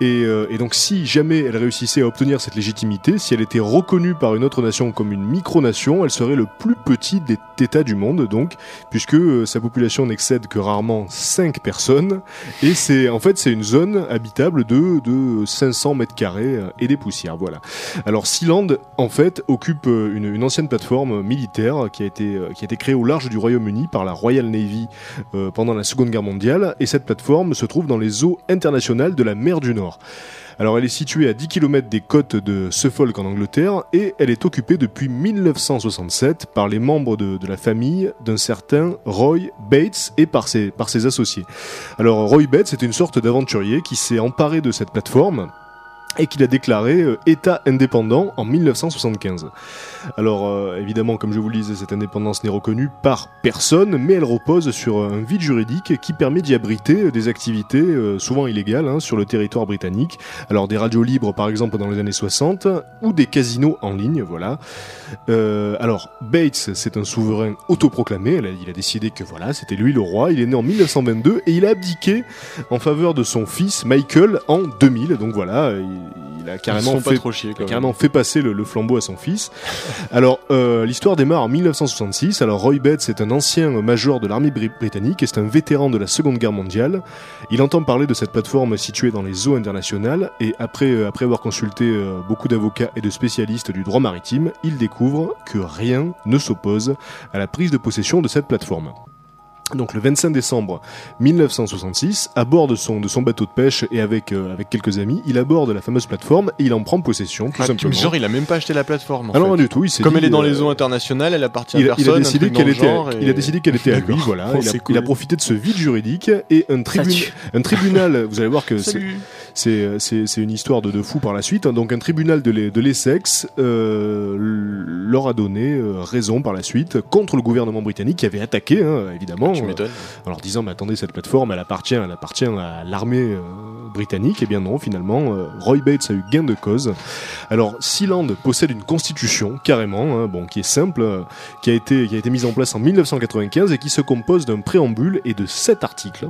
Et, euh, et donc, si jamais elle réussissait à obtenir cette légitimité, si elle était reconnue par une autre nation comme une micronation, elle serait le plus petit des États du monde, donc, puisque euh, sa population n'excède que rarement 5 personnes, et c'est en fait c'est une zone habitable de, de 500 mètres carrés euh, et des poussières, voilà. Alors Sealand, en fait, occupe euh, une, ancienne plateforme militaire qui a été euh, qui a été créée au large du Royaume-Uni par la Royal Navy pendant la Seconde Guerre mondiale, et cette plateforme se trouve dans les eaux internationales de la mer du Nord. Alors elle est située à 10 km des côtes de Suffolk en Angleterre et elle est occupée depuis 1967 par les membres de, la famille d'un certain Roy Bates et par ses, par ses associés. Alors Roy Bates est une sorte d'aventurier qui s'est emparé de cette plateforme et qu'il a déclaré euh, État indépendant en 1975. Alors euh, évidemment, comme je vous le disais, cette indépendance n'est reconnue par personne, mais elle repose sur un vide juridique qui permet d'y abriter des activités euh, souvent illégales hein, sur le territoire britannique. Alors des radios libres par exemple dans les années 60 ou des casinos en ligne, voilà. Euh, alors Bates, c'est un souverain autoproclamé. Il a décidé que voilà, c'était lui le roi. Il est né en 1922 et il a abdiqué en faveur de son fils Michael en 2000. Donc voilà, il, il a carrément fait trop chier carrément passer le, le flambeau à son fils. Alors, euh, l'histoire démarre en 1966. Alors, Roy Bates est un ancien major de l'armée bri- britannique et c'est un vétéran de la Seconde Guerre mondiale. Il entend parler de cette plateforme située dans les eaux internationales et après, euh, après avoir consulté euh, beaucoup d'avocats et de spécialistes du droit maritime, il découvre que rien ne s'oppose à la prise de possession de cette plateforme. Donc le 25 décembre 1966, à bord de son, de son bateau de pêche et avec, euh, avec quelques amis, il aborde la fameuse plateforme et il en prend possession, tout Ah, simplement. genre, il a même pas acheté la plateforme. en Ah non, fait. pas du tout. Il Comme dit, elle est dans euh, les eaux internationales, elle appartient il, à a- il personne. a décidé qu'elle le était, il a décidé qu'elle était à lui, voilà. Oh, il, a, il profité de ce vide juridique et un, tribun- un tribunal. Vous allez voir que c'est- Salut. C'est c'est c'est une histoire de, de fou par la suite. hein. Donc un tribunal de l'E- de l'Essex euh, leur a donné euh, raison par la suite contre le gouvernement britannique qui avait attaqué, hein, évidemment. Tu euh, m'étonnes. en leur disant mais attendez cette plateforme elle appartient elle appartient à l'armée euh, britannique et bien non finalement euh, Roy Bates a eu gain de cause alors Sealand possède une constitution carrément hein, bon qui est simple euh, qui a été qui a été mise en place en 1995 et qui se compose d'un préambule et de sept articles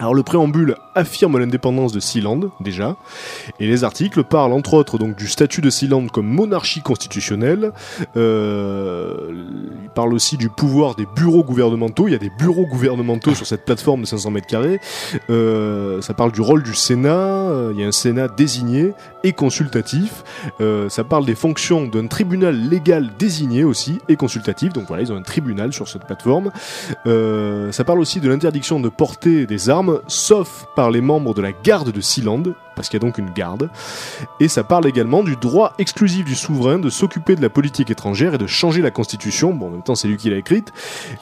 alors le préambule affirme l'indépendance de Sealand déjà, et les articles parlent entre autres donc du statut de Sealand comme monarchie constitutionnelle. Euh, il parle aussi du pouvoir des bureaux gouvernementaux. Il y a des bureaux gouvernementaux sur cette plateforme de 500 mètres carrés. Euh, ça parle du rôle du Sénat. euh, Il y a un Sénat désigné et consultatif. Euh, ça parle des fonctions d'un tribunal légal désigné aussi et consultatif. Donc voilà, ils ont un tribunal sur cette plateforme. Euh, ça parle aussi de l'interdiction de porter des armes, sauf par les membres de la garde de Sealand, parce qu'il y a donc une garde. Et ça parle également du droit exclusif du souverain de s'occuper de la politique étrangère et de changer la constitution. Bon, en même temps, c'est lui qui l'a écrite.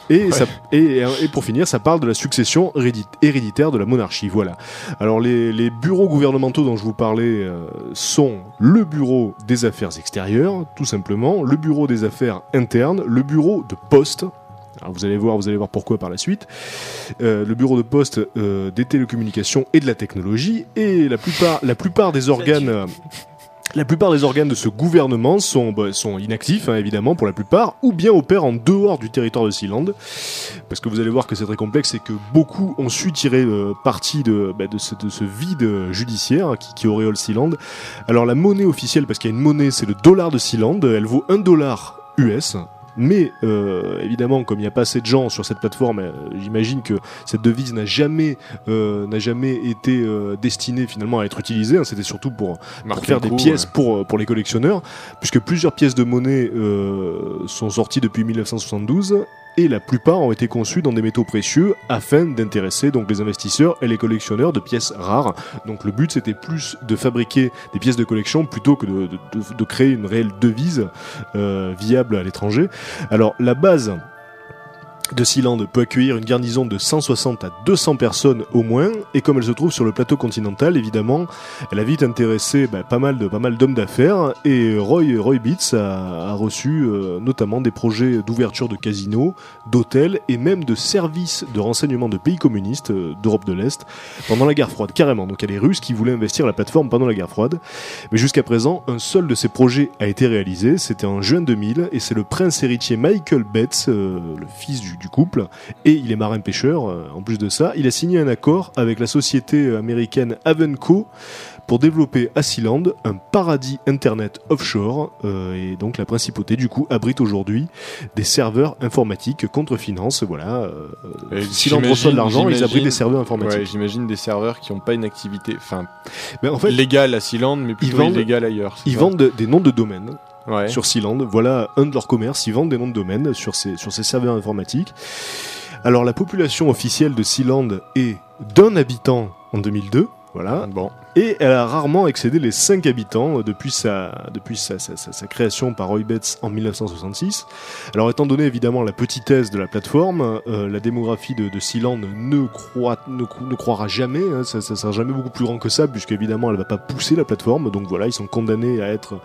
Et, ça, et, et pour finir, ça parle de la succession hérédit- héréditaire de la monarchie. Voilà. Alors, les, les bureaux gouvernementaux dont je vous parlais euh, sont le bureau des affaires extérieures, tout simplement, le bureau des affaires internes, le bureau de poste. Alors vous allez voir, vous allez voir pourquoi par la suite. Euh, le bureau de poste euh, des télécommunications et de la technologie et la plupart, la plupart des organes. euh, La plupart des organes de ce gouvernement sont, bah, sont inactifs, hein, évidemment, pour la plupart, ou bien opèrent en dehors du territoire de Sealand. Parce que vous allez voir que c'est très complexe et que beaucoup ont su tirer euh, parti de, bah, de, ce, de ce vide judiciaire qui, qui auréole Sealand. Alors la monnaie officielle, parce qu'il y a une monnaie, c'est le dollar de Sealand, elle vaut 1 dollar US. Mais euh, évidemment, comme il n'y a pas assez de gens sur cette plateforme, euh, j'imagine que cette devise n'a jamais, euh, n'a jamais été euh, destinée finalement à être utilisée. hein. C'était surtout pour, faire des pièces ouais. pour, euh, pour les collectionneurs, puisque plusieurs pièces de monnaie euh, sont sorties depuis 1972 et la plupart ont été conçues dans des métaux précieux afin d'intéresser donc les investisseurs et les collectionneurs de pièces rares. Donc le but c'était plus de fabriquer des pièces de collection plutôt que de créer une réelle devise euh, viable à l'étranger. Alors la base de Sealand peut accueillir une garnison de 160 à 200 personnes au moins, et comme elle se trouve sur le plateau continental, évidemment, elle a vite intéressé bah, pas mal de pas d'hommes d'affaires, et Roy Roy Beats a, a reçu euh, notamment des projets d'ouverture de casinos, d'hôtels et même de services de renseignement de pays communistes euh, d'Europe de l'Est pendant la guerre froide, carrément. Donc il y a les Russes qui voulaient investir la plateforme pendant la guerre froide, mais jusqu'à présent, un seul de ces projets a été réalisé, c'était en juin 2000, et c'est le prince héritier Michael Betts, euh, le fils du, du couple, et il est marin-pêcheur, euh, en plus de ça, il a signé un accord avec la société euh, américaine Avenco pour développer à Sealand un paradis internet offshore, euh, et donc la principauté du coup abrite aujourd'hui des serveurs informatiques contre finance, voilà, euh, Et Sealand reçoit de l'argent, ils abritent des serveurs informatiques. Ouais, j'imagine des serveurs qui n'ont pas une activité, enfin, Mais en fait, légale à Sealand, mais plutôt vendent- illégale ailleurs. ils vendent de- des noms de domaines, Ouais. sur Sealand. Voilà un de leurs commerces. Ils vendent des noms de domaine sur ces, sur ces serveurs informatiques. Alors, la population officielle de Sealand est d'un habitant en 2002. Voilà. Bon. Et elle a rarement excédé les 5 habitants euh, depuis sa, depuis sa, sa, sa- création par Roy en 1966. Alors étant donné évidemment la petitesse de la plateforme, euh, la démographie de, de Sealand ne, croit, ne, cro- ne croira jamais, hein, ça, ça sera jamais beaucoup plus grand que ça, puisque évidemment elle va pas pousser la plateforme, donc voilà, ils sont condamnés à être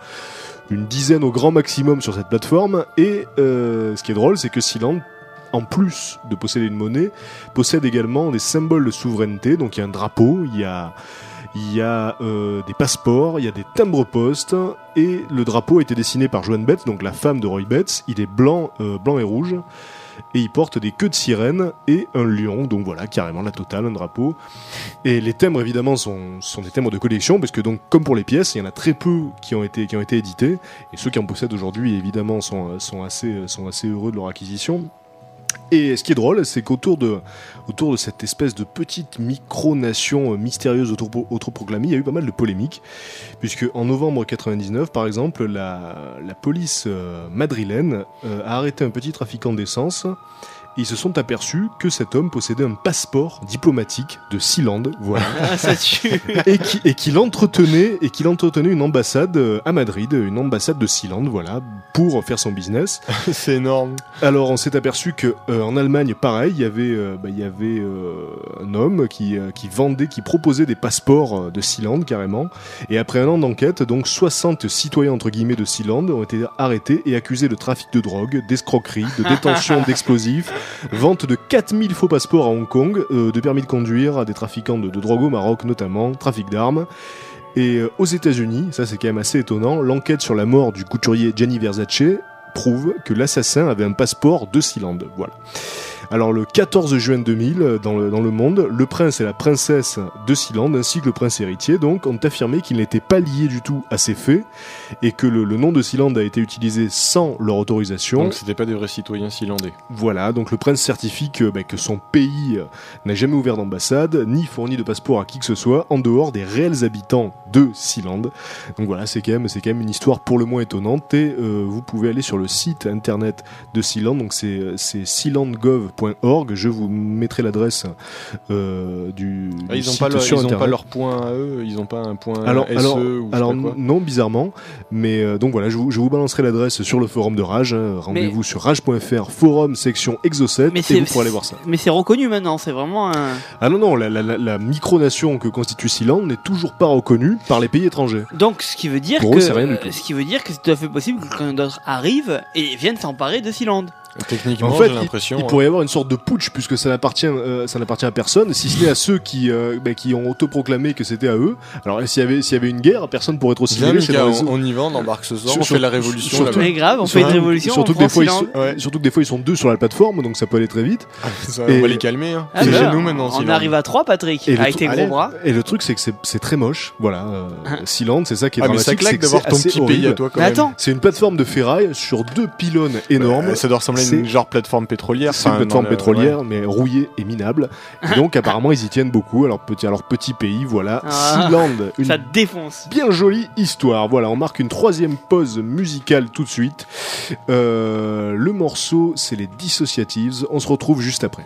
une dizaine au grand maximum sur cette plateforme, et euh, ce qui est drôle c'est que Sealand en plus de posséder une monnaie, possède également des symboles de souveraineté. Donc il y a un drapeau, il y a, il y a euh, des passeports, il y a des timbres-poste, et le drapeau a été dessiné par Joan Betts, donc la femme de Roy Betts. Il est blanc, euh, blanc et rouge, et il porte des queues de sirène et un lion. Donc voilà, carrément la totale, un drapeau. Et les timbres évidemment sont, sont des timbres de collection, parce que donc comme pour les pièces, il y en a très peu qui ont été, qui ont été édités, et ceux qui en possèdent aujourd'hui évidemment sont, sont, assez, sont assez heureux de leur acquisition. Et ce qui est drôle, c'est qu'autour de, autour de cette espèce de petite micronation euh, mystérieuse auto- autoproclamée, il y a eu pas mal de polémiques, puisque en novembre 99, par exemple, la, la police euh, madrilène euh, a arrêté un petit trafiquant d'essence. Et ils se sont aperçus que cet homme possédait un passeport diplomatique de Sealand, voilà, Ah, ça tue. et qui- et qu'il entretenait et qu'il entretenait une ambassade euh, à Madrid, une ambassade de Sealand, voilà, pour faire son business. c'est énorme. Alors on s'est aperçu que euh, en Allemagne, pareil, il y avait, euh, bah, il y avait euh, un homme qui, euh, qui vendait, qui proposait des passeports de Sealand carrément. Et après un an d'enquête, donc 60 citoyens entre guillemets de Sealand ont été arrêtés et accusés de trafic de drogue, d'escroquerie, de détention d'explosifs, vente de 4000 faux passeports à Hong Kong, euh, de permis de conduire à des trafiquants de, drogue au Maroc notamment, trafic d'armes. Et euh, aux États-Unis, ça c'est quand même assez étonnant, l'enquête sur la mort du couturier Gianni Versace prouve que l'assassin avait un passeport de Sealand. Voilà. Alors le 14 juin 2000, euh, dans le, dans le monde, le prince et la princesse de Sealand, ainsi que le prince héritier, donc, ont affirmé qu'ils n'étaient pas liés du tout à ces faits, et que le, le nom de Sealand a été utilisé sans leur autorisation. Donc c'était pas des vrais citoyens sealandais. Voilà, donc le prince certifie que, bah, que son pays euh, n'a jamais ouvert d'ambassade, ni fourni de passeport à qui que ce soit, en dehors des réels habitants de Sealand. Donc voilà, c'est quand même, c'est quand même une histoire pour le moins étonnante, et euh, vous pouvez aller sur le site internet de Sealand, donc c'est, c'est sealandgov.org, je vous mettrai l'adresse euh, du, Ah, ils site sur ils ont internet. pas leur point à eux, ils ont pas un point Alors, SE alors, ou alors quoi. non, bizarrement, mais euh, donc voilà, je vous, balancerai l'adresse sur le forum de Rage. hein. Rendez-vous sur rage.fr, forum section Exocet, Mais et vous pourrez aller voir ça. Mais c'est reconnu maintenant, c'est vraiment un. Ah non, non, la, micronation que constitue Sealand n'est toujours pas reconnue par les pays étrangers. Donc, ce qui veut dire que ce qui veut dire que c'est tout à fait possible que quelqu'un d'autre arrive et vienne s'emparer de Sealand. Techniquement, En fait, j'ai l'impression. Il ouais. pourrait y avoir une sorte de putsch puisque ça n'appartient, euh, ça n'appartient à personne, si ce n'est à ceux qui, euh, bah, qui ont autoproclamé que c'était à eux. Alors s'il y avait, s'il y avait une guerre, personne pourrait Mika, dans les- on, on y va, on embarque ce soir, Sur- on sur- fait la révolution surtout-. Mais grave, on fait une révolution. Surtout que, des fois, ils sont, Ouais. surtout que des fois ils sont deux sur la plateforme, donc ça peut aller très vite. Ça, Et- on va les calmer. Hein. Ah c'est bah, chez nous maintenant. On arrive à 3, Patrick, Et le avec truc- tes gros bras. Et le truc c'est que c'est, très moche. Voilà, euh, Hein. Sealand, c'est ça qui est Ah, dramatique, c'est d'avoir ton petit pays à horrible. toi quand même. C'est une plateforme de ferraille sur deux pylônes énormes. Euh, ça doit ressembler à une C'est- genre plateforme pétrolière. C'est une plateforme le- pétrolière, mais rouillée et minable. Et donc, apparemment, ils y tiennent beaucoup. Alors, petit, alors petit pays, voilà. Ah. Sealand, une ça te défonce. bien jolie histoire. Voilà, on marque une troisième pause musicale tout de suite. Euh, le morceau, c'est les Dissociatives. On se retrouve juste après.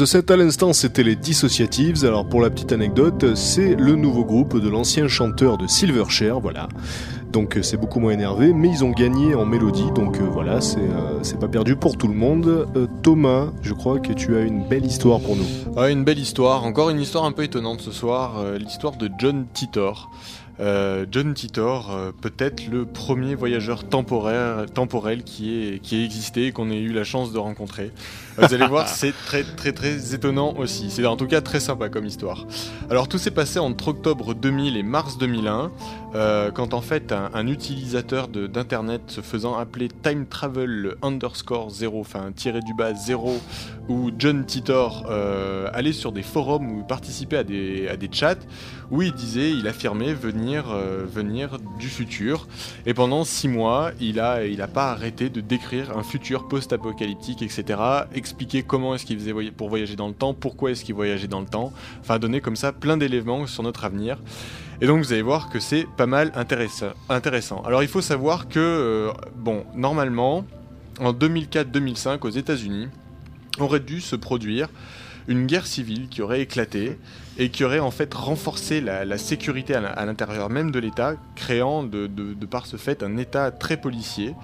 Dans Exocet, à l'instant, c'était les Dissociatives. Alors, pour la petite anecdote, c'est le nouveau groupe de l'ancien chanteur de Silverchair, voilà. Donc, c'est beaucoup moins énervé, mais ils ont gagné en mélodie, donc euh, voilà, c'est euh, c'est pas perdu pour tout le monde. Euh, Thomas, je crois que tu as une belle histoire pour nous. Ouais, une belle histoire, encore une histoire un peu étonnante ce soir, l'histoire de John Titor. Euh, John Titor, euh, peut-être le premier voyageur temporaire, temporel qui ait, qui ait existé et qu'on ait eu la chance de rencontrer. Euh, vous allez voir, c'est très très très étonnant aussi. C'est en tout cas très sympa comme histoire. Alors tout s'est passé entre octobre 2000 et mars 2001, euh, quand en fait un, un utilisateur d'internet se faisant appeler Time Travel underscore 0, enfin tiré du bas 0, où John Titor euh, allait sur des forums ou participait à des, à des chats où il disait, il affirmait venir, euh, venir du futur. Et pendant six mois, il a, il a pas arrêté de décrire un futur post-apocalyptique, etc. Expliquer comment est-ce qu'il faisait pour voyager dans le temps, pourquoi est-ce qu'il voyageait dans le temps. Enfin, donner comme ça plein d'éléments sur notre avenir. Et donc vous allez voir que c'est pas mal intéressant. Alors il faut savoir que, euh, bon, normalement, en 2004-2005 aux États-Unis, aurait dû se produire une guerre civile qui aurait éclaté et qui aurait en fait renforcé la, sécurité à l'in- à l'intérieur même de l'État, créant de, par ce fait un État très policier.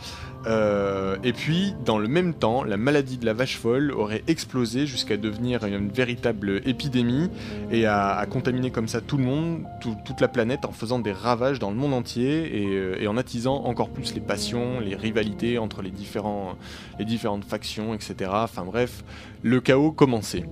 Euh, et puis, dans le même temps, la maladie de la vache folle aurait explosé jusqu'à devenir une véritable épidémie et à, contaminer comme ça tout le monde, tout- toute la planète, en faisant des ravages dans le monde entier et, euh, en attisant encore plus les passions, les rivalités entre les différentes factions, etc. Enfin bref, le chaos commençait.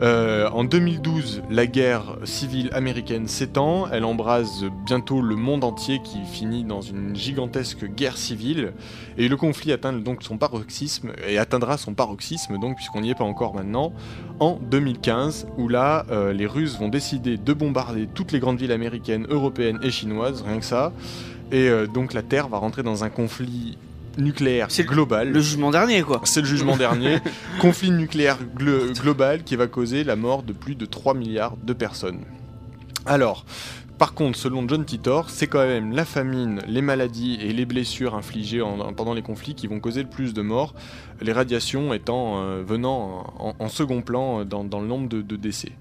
Euh, en 2012, la guerre civile américaine s'étend, elle embrase bientôt le monde entier qui finit dans une gigantesque guerre civile, et le conflit atteint donc son paroxysme, et atteindra son paroxysme donc puisqu'on n'y est pas encore maintenant, en 2015, où là, euh, les Russes vont décider de bombarder toutes les grandes villes américaines, européennes et chinoises, rien que ça, et euh, donc la Terre va rentrer dans un conflit nucléaire C'est le- global. Le jugement dernier, quoi. C'est le jugement dernier. Conflit nucléaire glo- global qui va causer la mort de plus de 3 milliards de personnes. Alors, par contre, selon John Titor, c'est quand même la famine, les maladies et les blessures infligées en- en- pendant les conflits qui vont causer le plus de morts, les radiations étant euh, venant en, en second plan dans, dans le nombre de, de décès.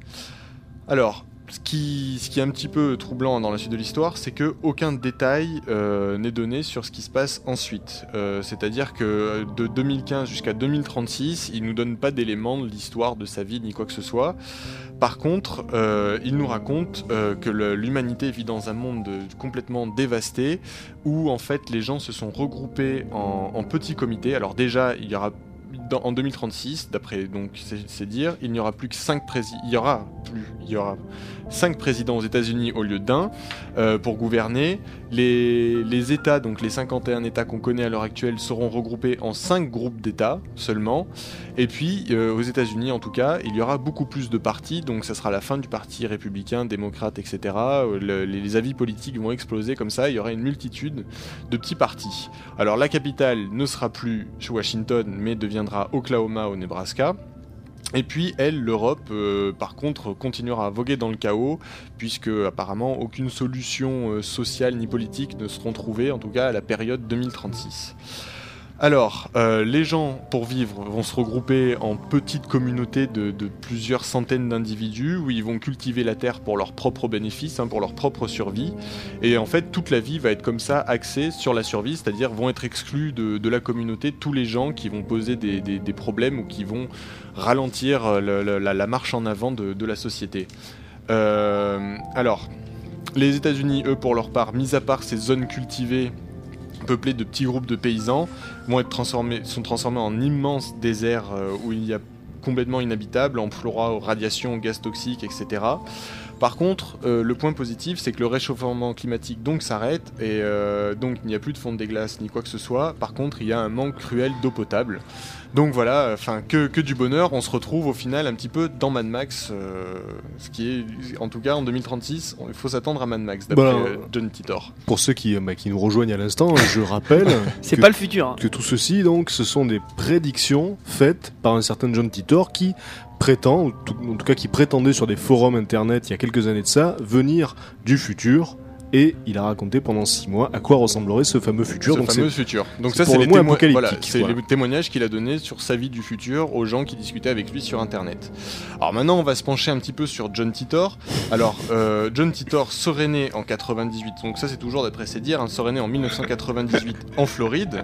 Alors, ce qui, est un petit peu troublant dans la suite de l'histoire, c'est que aucun détail euh, n'est donné sur ce qui se passe ensuite. Euh, C'est-à-dire que de 2015 jusqu'à 2036, il nous donne pas d'éléments de l'histoire de sa vie ni quoi que ce soit. Par contre, euh, il nous raconte euh, que l'humanité vit dans un monde euh, complètement dévasté, où en fait les gens se sont regroupés en petits comités. Alors déjà, il y aura en 2036, d'après donc c'est c'est dire, il n'y aura plus que 5 présidents. Il y aura plus, il y aura 5 présidents aux États-Unis au lieu d'un euh, pour gouverner. Les, les États, donc les 51 États qu'on connaît à l'heure actuelle, seront regroupés en 5 groupes d'États seulement. Et puis euh, aux États-Unis, en tout cas, il y aura beaucoup plus de partis. Donc ça sera la fin du parti républicain, démocrate, etc. Le- les, les avis politiques vont exploser comme ça. Il y aura une multitude de petits partis. Alors la capitale ne sera plus Washington, mais deviendra Oklahoma au Nebraska. Et puis elle, l'Europe, euh, par contre, continuera à voguer dans le chaos, puisque apparemment aucune solution euh, sociale ni politique ne seront trouvées, en tout cas à la période 2036. Alors, euh, les gens, pour vivre, vont se regrouper en petites communautés de, plusieurs centaines d'individus, où ils vont cultiver la terre pour leur propre bénéfice, hein, pour leur propre survie. Et en fait, toute la vie va être comme ça, axée sur la survie, c'est-à-dire vont être exclus de, la communauté tous les gens qui vont poser des, problèmes ou qui vont ralentir euh, la, marche en avant de, de la société. Euh, alors, les États-Unis, eux, pour leur part, mis à part ces zones cultivées, peuplées de petits groupes de paysans, vont sont transformés en immenses déserts euh, où il y a complètement inhabitable, en flora, aux radiations, aux gaz toxiques, etc. Par contre, euh, le point positif, c'est que le réchauffement climatique donc s'arrête et euh, donc il n'y a plus de fonte des glaces ni quoi que ce soit. Par contre, il y a un manque cruel d'eau potable. Donc voilà, enfin que, que du bonheur. On se retrouve au final un petit peu dans Mad Max, euh, ce qui est en tout cas en 2036, on- il faut s'attendre à Mad Max d'après Voilà. euh, John Titor. Pour ceux qui, euh, bah, qui nous rejoignent à l'instant, je rappelle C'est que- pas le futur. hein. que tout ceci, donc, ce sont des prédictions faites par un certain John Titor qui prétend, ou tout- en tout cas qui prétendait sur des forums internet il y a quelques années de ça, venir du futur. Et il a raconté pendant six mois à quoi ressemblerait ce fameux futur. ce donc fameux c'est futur. Donc ça, c'est le les, témo- voilà, voilà. les témoignages qu'il a donnés sur sa vie du futur aux gens qui discutaient avec lui sur Internet. Alors maintenant, on va se pencher un petit peu sur John Titor. Alors, euh, John Titor serait né en 98. Donc ça, c'est toujours d'après ses dires. Hein, serait né en 1998 en Floride.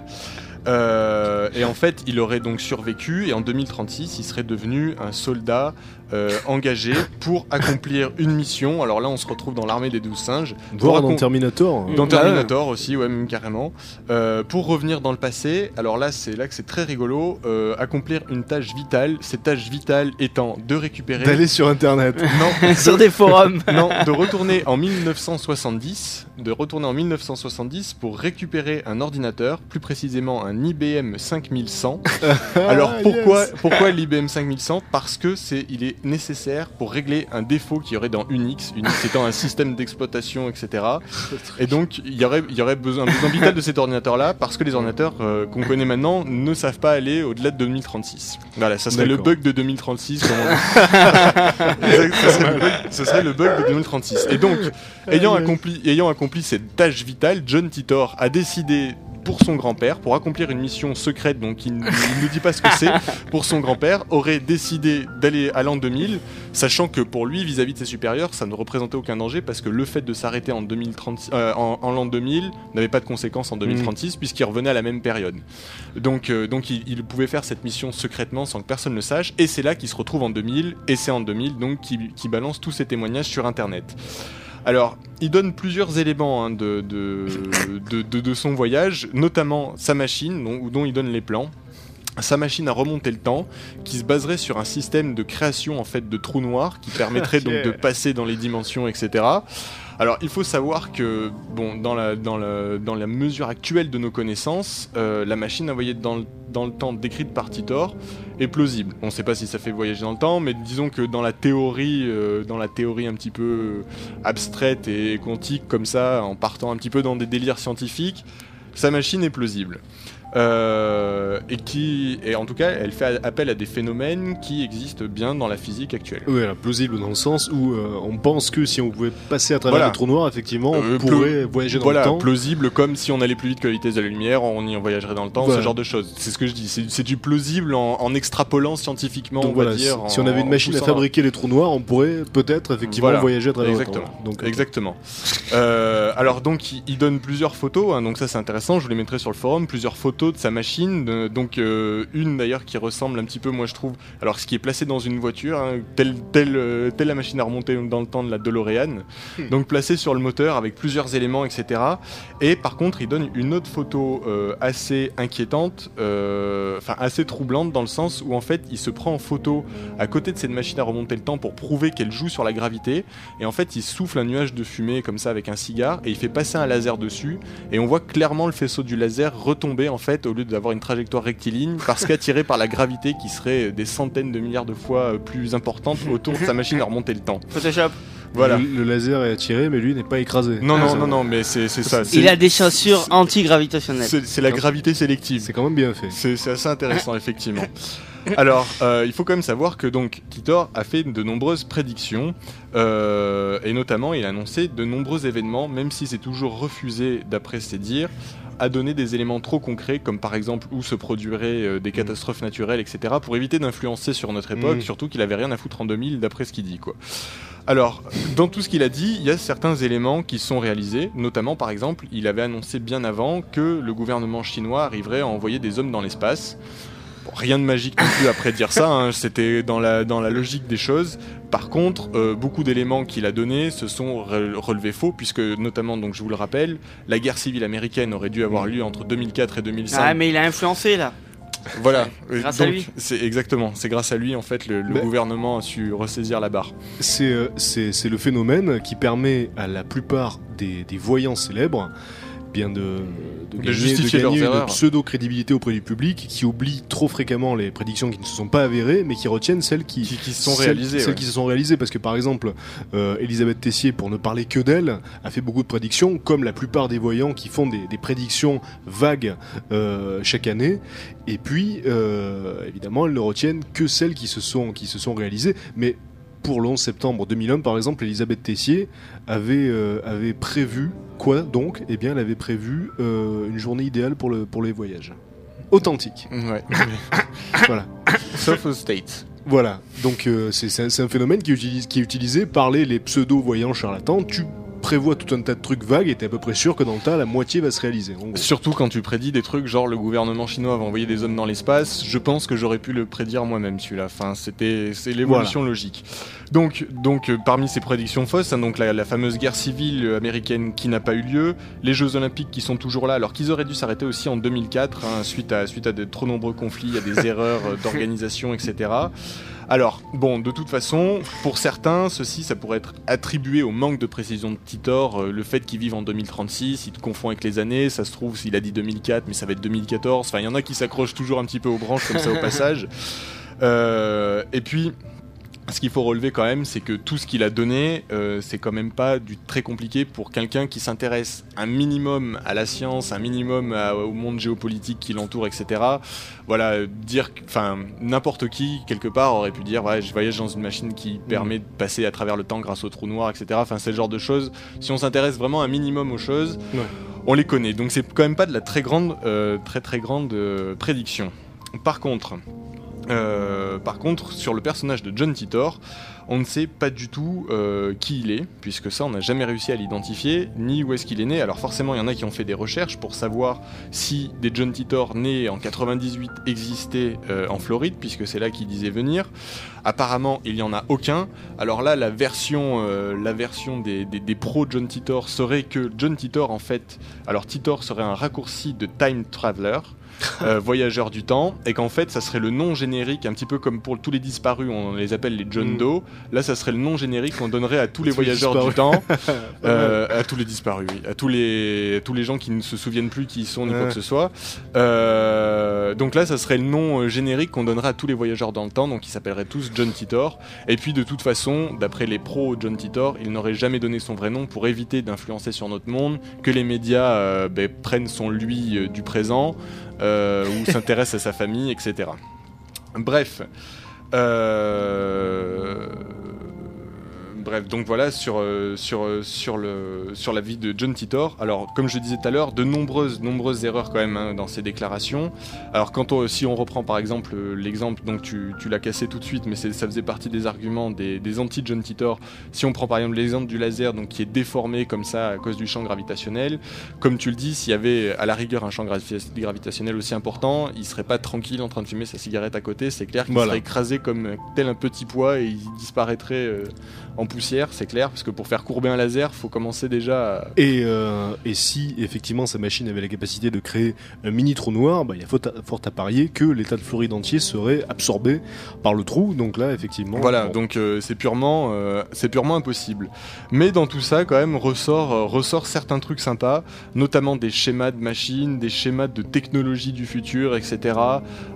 Euh, et en fait, il aurait donc survécu et en 2036, il serait devenu un soldat euh, engagé pour accomplir une mission. Alors là, on se retrouve dans l'armée des douze singes. Voir dans Terminator. dans Ouais. Terminator aussi, ouais, même carrément. Euh, pour revenir dans le passé, alors là, c'est là que c'est très rigolo, euh, accomplir une tâche vitale. Cette tâche vitale étant de récupérer. D'aller sur internet. Non, Sur des forums. non, de retourner en 1970, de retourner en 1970 pour récupérer un ordinateur, plus précisément un IBM 5100. Alors Ah, pourquoi, yes. pourquoi l'IBM 5100 Parce que c'est, il est nécessaire pour régler un défaut qu'il y aurait dans Unix, Unix étant un système d'exploitation, etc. Et donc il y aurait, il y aurait besoin, un besoin vital de cet ordinateur-là parce que les ordinateurs euh, qu'on connaît maintenant ne savent pas aller au-delà de 2036. Voilà, ça serait le bug de 2036. comme on dit. Exact, ce, serait le bug, ce serait le bug de 2036. Et donc, ayant accompli, ayant accompli cette tâche vitale, John Titor a décidé pour son grand-père, pour accomplir une mission secrète, donc il ne ne dit pas ce que c'est, pour son grand-père, aurait décidé d'aller à l'an 2000, sachant que pour lui, vis-à-vis de ses supérieurs, ça ne représentait aucun danger, parce que le fait de s'arrêter en, 2030 euh, en, en l'an 2000 n'avait pas de conséquences en 2036, puisqu'il revenait à la même période. Donc, euh, donc il, il pouvait faire cette mission secrètement sans que personne ne le sache, et c'est là qu'il se retrouve en 2000, et c'est en 2000 donc qu'il balance tous ses témoignages sur Internet. Alors, il donne plusieurs éléments hein, de, de, de, de- de son voyage, notamment sa machine, dont, dont il donne les plans. Sa machine à remonter le temps, qui se baserait sur un système de création en fait de trous noirs, qui permettrait donc de passer dans les dimensions, etc. Alors, il faut savoir que, bon, dans la, dans la, dans la mesure actuelle de nos connaissances, euh, la machine voyager dans le, dans le temps décrite par Titor est plausible. On ne sait pas si ça fait voyager dans le temps, mais disons que dans la théorie, euh, dans la théorie un petit peu abstraite et quantique comme ça, en partant un petit peu dans des délires scientifiques, sa machine est plausible. Euh, et qui, et en tout cas, elle fait appel à des phénomènes qui existent bien dans la physique actuelle. Oui, alors, plausible dans le sens où euh, on pense que si on pouvait passer à travers Voilà. le trou noir, effectivement, on Euh, pourrait voyager dans voilà, le temps. plausible comme si on allait plus vite que la vitesse de la lumière, on y voyagerait dans le temps, Voilà. ce genre de choses. C'est ce que je dis, c'est du plausible en, en extrapolant scientifiquement, Donc on va si, dire. si on avait une machine à fabriquer les trous noirs, on pourrait peut-être effectivement voyager à travers Exactement. le temps. Donc, Exactement. Alors donc il, il donne plusieurs photos, hein, donc ça c'est intéressant, je vous les mettrai sur le forum, plusieurs photos de sa machine, de- donc euh, une d'ailleurs qui ressemble un petit peu, moi je trouve, alors ce qui est placé dans une voiture, hein, telle, telle, euh, telle la machine à remonter dans le temps de la DeLorean, donc placée sur le moteur avec plusieurs éléments, etc. Et par contre il donne une autre photo euh, assez inquiétante, enfin assez troublante dans le sens où en fait il se prend en photo à côté de cette machine à remonter le temps pour prouver qu'elle joue sur la gravité. Et en fait, il souffle un nuage de fumée comme ça avec un cigare et il fait passer un laser dessus. Et on voit clairement le faisceau du laser retomber en fait au lieu d'avoir une trajectoire rectiligne parce qu'attiré par la gravité qui serait des centaines de milliards de fois plus importante autour de sa machine à remonter le temps. Photoshop. Voilà. Le, le laser est attiré, mais lui n'est pas écrasé. Non, non, non, non, mais c'est c'est ça. c'est- Il a des chaussures anti-gravitationnelles. C'est c'est la gravité sélective. C'est quand même bien fait. C'est c'est assez intéressant, effectivement. Alors, euh, il faut quand même savoir que donc Titor a fait de nombreuses prédictions euh, et notamment il a annoncé de nombreux événements, même si c'est toujours refusé d'après ses dires, à donner des éléments trop concrets, comme par exemple où se produiraient euh, des catastrophes naturelles, etc., pour éviter d'influencer sur notre époque, Mm. surtout qu'il avait rien à foutre en 2000 d'après ce qu'il dit, quoi. Alors, dans tout ce qu'il a dit, il y a certains éléments qui sont réalisés, notamment par exemple, il avait annoncé bien avant que le gouvernement chinois arriverait à envoyer des hommes dans l'espace. Bon, rien de magique non plus après dire ça, hein, c'était dans la, dans la logique des choses. Par contre, euh, beaucoup d'éléments qu'il a donnés se sont re- relevés faux, puisque notamment, donc je vous le rappelle, la guerre civile américaine aurait dû avoir lieu entre 2004 et 2005. Ah, mais il a influencé là. Voilà. Grâce à lui. C'est exactement. C'est grâce à lui en fait le, le gouvernement a su ressaisir la barre. C'est euh, c'est- c'est le phénomène qui permet à la plupart des, des voyants célèbres bien de, de gagner, justifier de leurs gagner une pseudo-crédibilité auprès du public, qui oublient trop fréquemment les prédictions qui ne se sont pas avérées, mais qui retiennent celles qui, Qui, qui se sont réalisés. Celles ouais. qui se sont réalisées, parce que par exemple, euh, Elisabeth Tessier, pour ne parler que d'elle, a fait beaucoup de prédictions, comme la plupart des voyants qui font des, des prédictions vagues euh, chaque année. Et puis, euh, évidemment, elles ne retiennent que celles qui se sont, qui se sont réalisées. Mais pour le 11 septembre 2001, par exemple, Elisabeth Tessier avait, euh, avait prévu quoi donc? Eh bien, elle avait prévu euh, une journée idéale pour, le, pour les voyages. Authentique. Ouais. voilà. Sauf aux States. Voilà, donc euh, c'est c'est un, c'est un phénomène qui, utilise, qui est utilisé par les, les pseudo-voyants charlatans. Tu prévois tout un tas de trucs vagues et t'es à peu près sûr que dans le tas, la moitié va se réaliser. Surtout quand tu prédis des trucs genre le gouvernement chinois va envoyer des hommes dans l'espace, je pense que j'aurais pu le prédire moi-même celui-là. Enfin, c'était c'est l'évolution logique. Donc donc euh, parmi ces prédictions fausses, hein, donc la, la fameuse guerre civile euh, américaine qui n'a pas eu lieu, les Jeux olympiques qui sont toujours là alors qu'ils auraient dû s'arrêter aussi en 2004 hein, suite à suite à de trop nombreux conflits, à des erreurs euh, d'organisation, etc. Alors, bon, de toute façon, pour certains, ceci, ça pourrait être attribué au manque de précision de Titor, euh, le fait qu'il vive en 2036, il te confond avec les années, ça se trouve, s'il a dit 2004, mais ça va être 2014, enfin, il y en a qui s'accrochent toujours un petit peu aux branches comme ça au passage. Euh, et puis, ce qu'il faut relever quand même, c'est que tout ce qu'il a donné, euh, c'est quand même pas du très compliqué pour quelqu'un qui s'intéresse un minimum à la science, un minimum à- au monde géopolitique qui l'entoure, etc. Voilà, dire, enfin, n'importe qui quelque part aurait pu dire, ouais, je voyage dans une machine qui permet de passer à travers le temps grâce au trou noir, etc. Enfin, c'est le genre de choses. Si on s'intéresse vraiment un minimum aux choses, Ouais. on les connaît. Donc c'est quand même pas de la très grande, euh, très très grande euh, prédiction. Par contre. Euh, par contre, sur le personnage de John Titor, on ne sait pas du tout euh, qui il est, puisque ça, on n'a jamais réussi à l'identifier, ni où est-ce qu'il est né. Alors forcément, il y en a qui ont fait des recherches pour savoir si des John Titor nés en 98 existaient euh, en Floride, puisque c'est là qu'ils disaient venir. Apparemment, il n'y en a aucun. Alors là, la version, des, des pros John Titor serait que John Titor, en fait, alors Titor serait un raccourci de Time Traveler. Euh, voyageur du temps, et qu'en fait ça serait le nom générique, un petit peu comme pour tous les disparus, on les appelle les John Mm. Doe. Là, ça serait le nom générique qu'on donnerait à tous les voyageurs du temps, euh, à tous les disparus, oui, à tous les, à tous les gens qui ne se souviennent plus qui ils sont ni quoi que ce soit. Euh, donc là, ça serait le nom générique qu'on donnerait à tous les voyageurs dans le temps, donc ils s'appelleraient tous John Titor. Et puis de toute façon, d'après les pros John Titor, il n'aurait jamais donné son vrai nom pour éviter d'influencer sur notre monde, que les médias ben, prennent son lui du présent ou s'intéressent à sa famille, etc. Bref. Euh... Bref, donc voilà sur, euh, sur, euh, sur, le, sur la vie de John Titor. Alors, comme je disais tout à l'heure, de nombreuses, nombreuses erreurs quand même hein, dans ses déclarations. Alors, quand on- si on reprend par exemple euh, l'exemple, donc tu, tu l'as cassé tout de suite, mais ça faisait partie des arguments des, des anti-John Titor. Si on prend par exemple l'exemple du laser, donc qui est déformé comme ça à cause du champ gravitationnel, comme tu le dis, s'il y avait à la rigueur un champ gravi- gravitationnel aussi important, il serait pas tranquille en train de fumer sa cigarette à côté. C'est clair qu'il Voilà. serait écrasé comme tel un petit pois et il disparaîtrait en poussière, c'est clair, parce que pour faire courber un laser, faut commencer déjà à... Et, euh, et si effectivement sa machine avait la capacité de créer un mini trou noir, bah, il y a fort à, fort à parier que l'état de Floride entier serait absorbé par le trou. Donc là, effectivement. Voilà, bon. donc euh, c'est purement, euh, c'est purement impossible. Mais dans tout ça, quand même, ressort, ressort certains trucs sympas, notamment des schémas de machines, des schémas de technologie du futur, etc.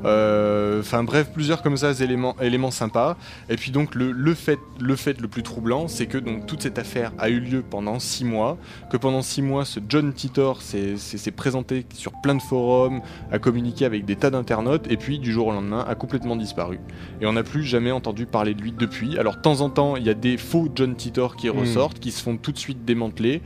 Enfin bref, plusieurs comme ça éléments, éléments sympas. Et puis donc le, le fait, le fait le plus troublant, c'est que donc toute cette affaire a eu lieu pendant six mois, que pendant six mois, ce John Titor s'est présenté sur plein de forums, a communiqué avec des tas d'internautes, et puis du jour au lendemain a complètement disparu et on n'a plus jamais entendu parler de lui depuis. Alors de temps en temps, il y a des faux John Titor qui Mm. ressortent, qui se font tout de suite démanteler,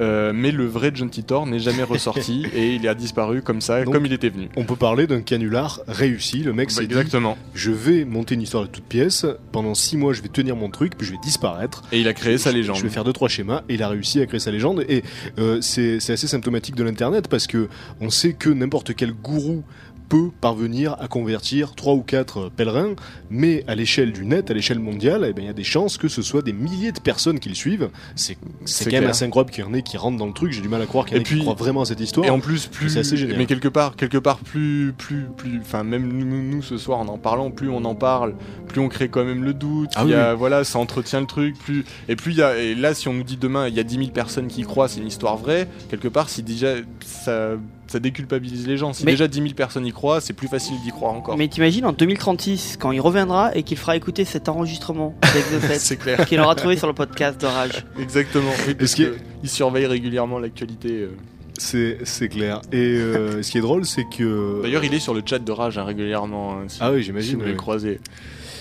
euh, mais le vrai John Titor n'est jamais ressorti et il a disparu comme ça, Donc, comme il était venu. On peut parler d'un canular réussi. Le mec Bah, s'est dit exactement. je vais monter une histoire de toute pièce. Pendant six mois, je vais tenir mon truc, puis je vais disparaître. Et il a créé sa légende. Je vais faire deux trois schémas. Et il a réussi à créer sa légende. Et euh, c'est c'est assez symptomatique de l'internet parce que on sait que n'importe quel gourou peut parvenir à convertir trois ou quatre euh, pèlerins, mais à l'échelle du net, à l'échelle mondiale, eh ben, il y a des chances que ce soit des milliers de personnes qui le suivent. C'est quand même clair. assez incroyable qu'il y en ait qui rentrent dans le truc. J'ai du mal à croire qu'il y en ait qui croient vraiment à cette histoire. Et en plus, plus, assez génial. mais quelque part, quelque part, plus, plus, plus, enfin, même nous, nous, ce soir, en en parlant, plus on en parle, plus on crée quand même le doute. Ah il y a, oui. voilà, ça entretient le truc, plus, et plus il y a, et là, si on nous dit demain, il y a 10 000 personnes qui croient, c'est une histoire vraie, quelque part, si déjà, ça, ça déculpabilise les gens. Si Mais- déjà 10 000 personnes y croient, c'est plus facile d'y croire encore. Mais t'imagines en 2036, quand il reviendra et qu'il fera écouter cet enregistrement c'est clair. qu'il aura trouvé sur le podcast d'Orage. Exactement. Oui, parce ce qui est- que il surveille régulièrement l'actualité. euh. C'est clair. Et euh, ce qui est drôle, c'est que. D'ailleurs, il est sur le chat de Rage hein, régulièrement. hein, si- Ah oui, si j'imagine. vous voulez oui. le.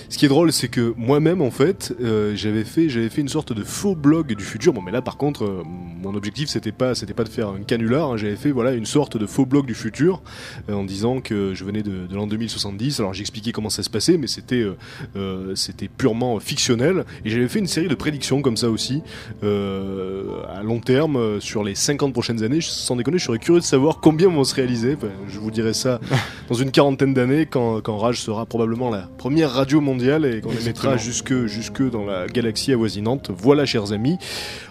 Ce qui est drôle, c'est que moi-même, en fait, euh, j'avais fait, j'avais fait une sorte de faux blog du futur. Bon, mais là, par contre, euh, mon objectif, c'était pas, c'était pas de faire un canular. hein. J'avais fait, voilà, une sorte de faux blog du futur, euh, en disant que je venais de, de l'an 2070. Alors, j'expliquais comment ça se passait, mais c'était, c'était purement fictionnel. Et j'avais fait une série de prédictions comme ça aussi, à long terme, sur les 50 prochaines années. Sans déconner, je serais curieux de savoir combien vont se réaliser. Enfin, je vous dirai ça dans une quarantaine d'années, quand, quand Rage sera probablement la première radio mondiale et qu'on émettra Exactement. jusque, jusque dans la galaxie avoisinante. Voilà, chers amis.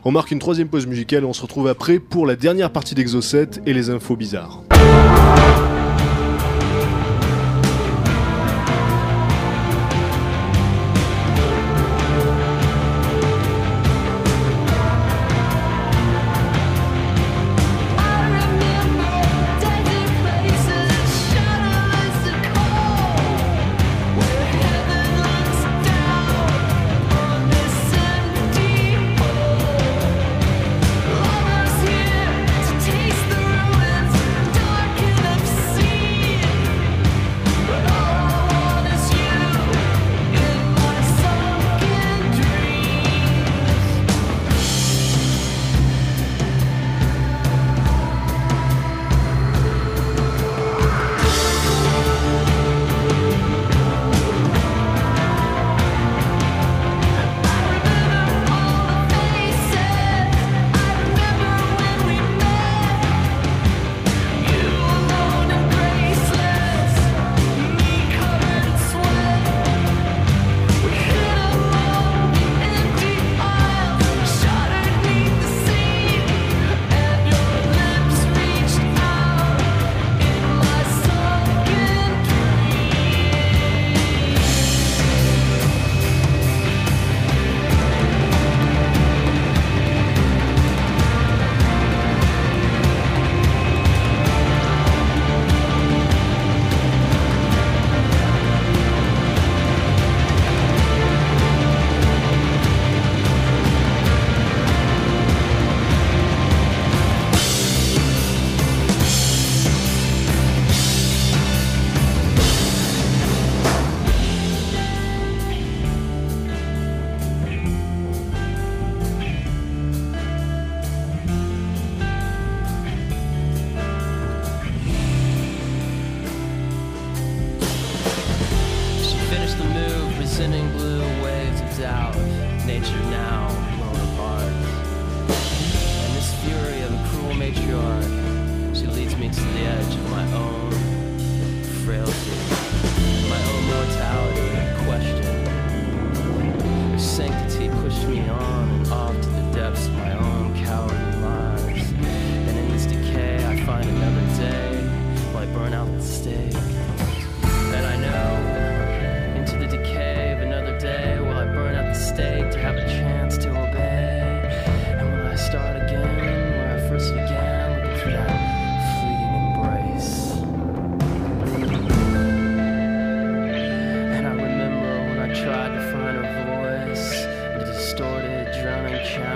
On marque une troisième pause musicale et on se retrouve après pour la dernière partie d'Exocet et les infos bizarres.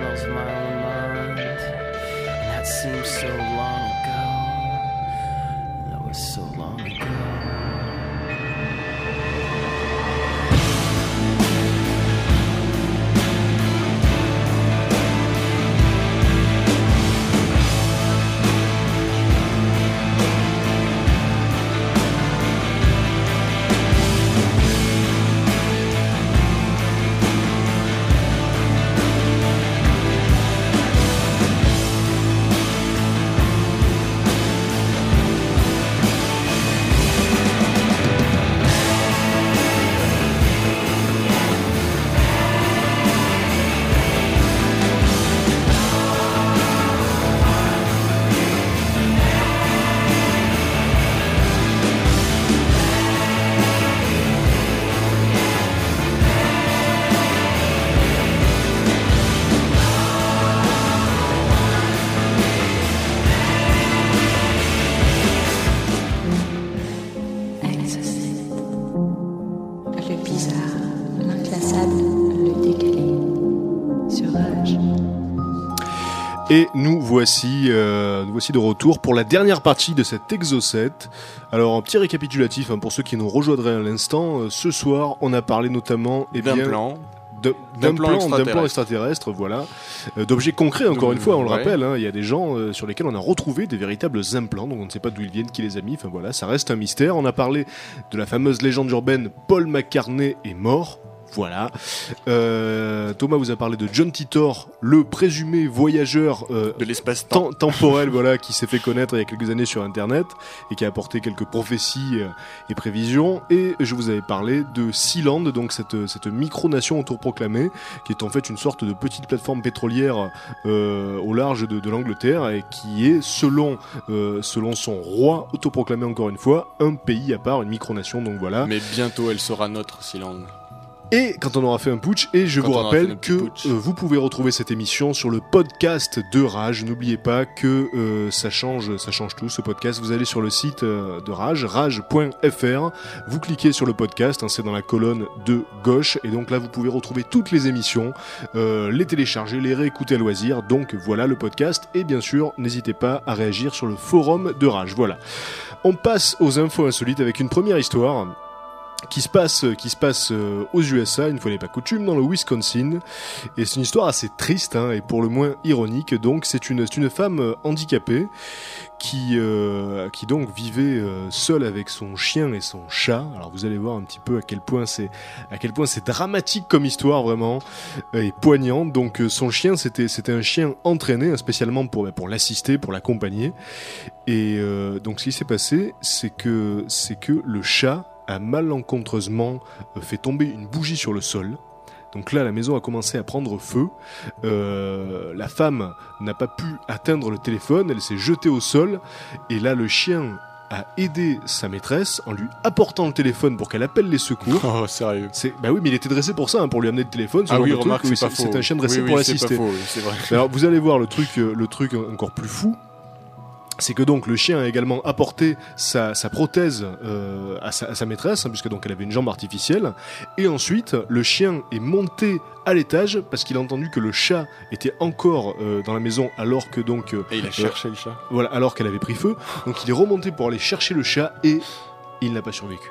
battles my own mind. And that seems so long Et nous voici, euh, nous voici de retour pour la dernière partie de cet Exo 7. Alors, un petit récapitulatif hein, pour ceux qui nous rejoindraient à l'instant. Euh, ce soir, on a parlé notamment eh D'un bien, plan. D'un plan extraterrestre. plan extraterrestre, voilà, Euh, d'objets concrets encore une fois, on le ouais. rappelle. hein, Il y a des gens euh, sur lesquels on a retrouvé des véritables implants, donc on ne sait pas d'où ils viennent, qui les a mis. Enfin voilà, ça reste un mystère. On a parlé de la fameuse légende urbaine Paul McCartney est mort. Voilà. Euh, Thomas vous a parlé de John Titor, le présumé voyageur euh, De l'espace-temps. tem- temporel, voilà, qui s'est fait connaître il y a quelques années sur Internet et qui a apporté quelques prophéties euh, et prévisions. Et je vous avais parlé de Sealand, donc cette, cette micronation autoproclamée, qui est en fait une sorte de petite plateforme pétrolière au large de, de l'Angleterre et qui est, selon, selon son roi autoproclamé encore une fois, un pays à part, une micronation. Donc voilà. Mais bientôt, elle sera notre, Sealand. Et quand on aura fait un putsch, et je Quand vous rappelle que euh, vous pouvez retrouver cette émission sur le podcast de Rage. N'oubliez pas que euh, ça change, ça change tout. Ce podcast, vous allez sur le site euh, de Rage, rage.fr. Vous cliquez sur le podcast, hein, c'est dans la colonne de gauche, et donc là vous pouvez retrouver toutes les émissions, euh, les télécharger, les réécouter à loisir. Donc voilà le podcast, et bien sûr n'hésitez pas à réagir sur le forum de Rage. Voilà. On passe aux infos insolites avec une première histoire qui se passe, qui se passe euh, aux USA, une fois n'est pas coutume, dans le Wisconsin. Et c'est une histoire assez triste hein, et pour le moins ironique. Donc c'est une, une femme euh, handicapée qui, euh, qui donc vivait euh, seule avec son chien et son chat. Alors vous allez voir un petit peu à quel point c'est à quel point c'est dramatique comme histoire vraiment euh, et poignant. Donc euh, son chien c'était c'était un chien entraîné hein, spécialement pour bah, pour l'assister, pour l'accompagner. Et euh, donc ce qui s'est passé, c'est que c'est que le chat a malencontreusement euh, fait tomber une bougie sur le sol. Donc là, la maison a commencé à prendre feu. Euh, la femme n'a pas pu atteindre le téléphone, elle s'est jetée au sol. Et là, le chien a aidé sa maîtresse en lui apportant le téléphone pour qu'elle appelle les secours. Oh, sérieux. C'est bah oui, mais il était dressé pour ça, hein, pour lui amener le téléphone. ce Ah oui, truc. remarque, Oui, c'est faux. C'est un chien dressé Oui, pour c'est l'assister. pas faux, oui, c'est vrai. Mais Alors vous allez voir le truc, euh, le truc encore plus fou. C'est que donc le chien a également apporté sa, sa prothèse euh, à, sa, à sa maîtresse, hein, puisque donc elle avait une jambe artificielle. Et ensuite, le chien est monté à l'étage parce qu'il a entendu que le chat était encore euh, dans la maison alors que donc euh, Et il a cherché le chat. voilà alors qu'elle avait pris feu. Donc il est remonté pour aller chercher le chat et il n'a pas survécu.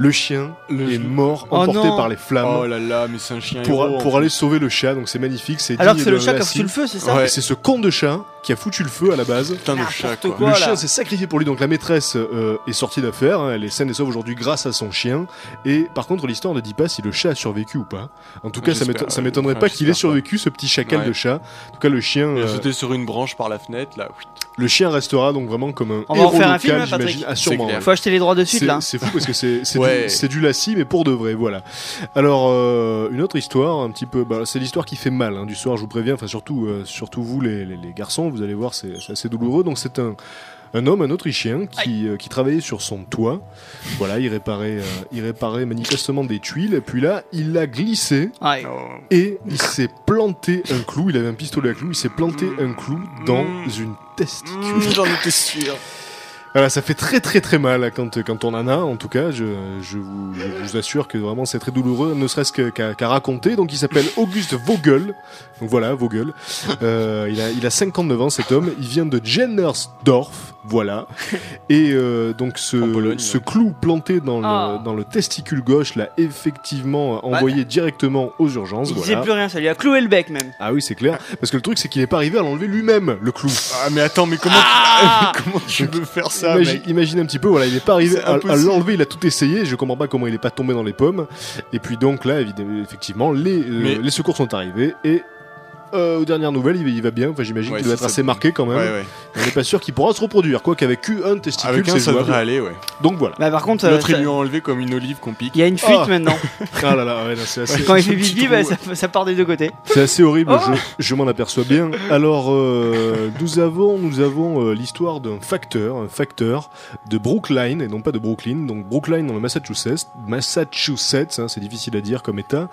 Le chien Le est chien. mort, Oh emporté par les flammes Oh là là, mais c'est un chien pour, héros, aller sauver le chat. Donc c'est magnifique. C'est Alors que c'est le chat qui a foutu le feu, c'est ça Ouais. C'est ce con de chat qui a foutu le feu à la base. Putain de N'importe chat, quoi. quoi. le chien s'est sacrifié pour lui, donc la maîtresse euh, est sortie d'affaire, hein, elle est saine et sauve aujourd'hui grâce à son chien. Et par contre, l'histoire ne dit pas si le chat a survécu ou pas. En tout cas, ça ouais. m'étonnerait pas qu'il ait pas. survécu, ce petit chacal Ouais. de chat. En tout cas, le chien, Il a euh, sauté sur une branche par la fenêtre, là. le chien restera donc vraiment comme un On va en héros faire un local, film, hein, Patrick j'imagine. Ah, sûrement. Faut acheter les droits de suite là. C'est fou parce que c'est c'est Ouais. du, du lacis, mais pour de vrai, voilà. Alors, euh, une autre histoire, un petit peu, bah, c'est l'histoire qui fait mal, hein, du soir, je vous préviens, enfin surtout, euh, surtout vous les, les- les garçons, vous allez voir, c'est c'est assez douloureux. Donc c'est un, un homme, un Autrichien, qui, euh, qui travaillait sur son toit. Voilà, il réparait, euh, il réparait manifestement des tuiles, et puis là, il a glissé, Ouais. et il s'est planté un clou, il avait un pistolet à clou, il s'est planté un clou dans Mm. une testicule. Mmh, J'en étais sûr. Voilà, ça fait très très très mal quand, quand on en a, en tout cas, je, je, vous, je vous assure que vraiment c'est très douloureux, ne serait-ce qu'à raconter. Donc il s'appelle Auguste Vogel, donc voilà, Vogel. Euh, il, a, il a 59 ans cet homme, il vient de Jennersdorf, voilà. Et euh, donc ce, Pologne, ce ouais. clou planté dans, Ah. le, dans le testicule gauche l'a effectivement envoyé directement aux urgences. Il voilà. disait plus rien, ça lui a cloué le bec même. Ah oui, c'est clair. Parce que le truc, c'est qu'il n'est pas arrivé à l'enlever lui-même, le clou. Ah, mais attends, mais comment, Ah tu... comment tu veux faire ça, imagine, mec imagine un petit peu, voilà, il n'est pas arrivé à, l'enlever, il a tout essayé, je comprends pas comment il est pas tombé dans les pommes. Et puis donc là, effectivement, les, euh, les secours sont arrivés et euh, aux dernières nouvelles, il, va- il va bien. Enfin, j'imagine Ouais, qu'il doit être assez marqué quand même. Ouais, ouais. On n'est pas sûr qu'il pourra se reproduire, quoi qu'avec un testicule, Avec un, c'est ça devrait aller, ouais. Donc voilà. Bah par contre, euh, L'autre, ils ça- lui ont enlevé comme une olive qu'on pique. il y a une fuite Ah. maintenant. Ah là là, ouais, non, c'est assez, Quand il fait trou, bah, ça, ça part des deux côtés. c'est assez horrible. Oh. je je m'en aperçois bien. Alors, euh, nous avons, nous avons euh, l'histoire d'un facteur, un facteur de Brookline et non pas de Brooklyn. Donc Brookline dans le Massachusetts, Massachusetts, hein, c'est difficile à dire comme État.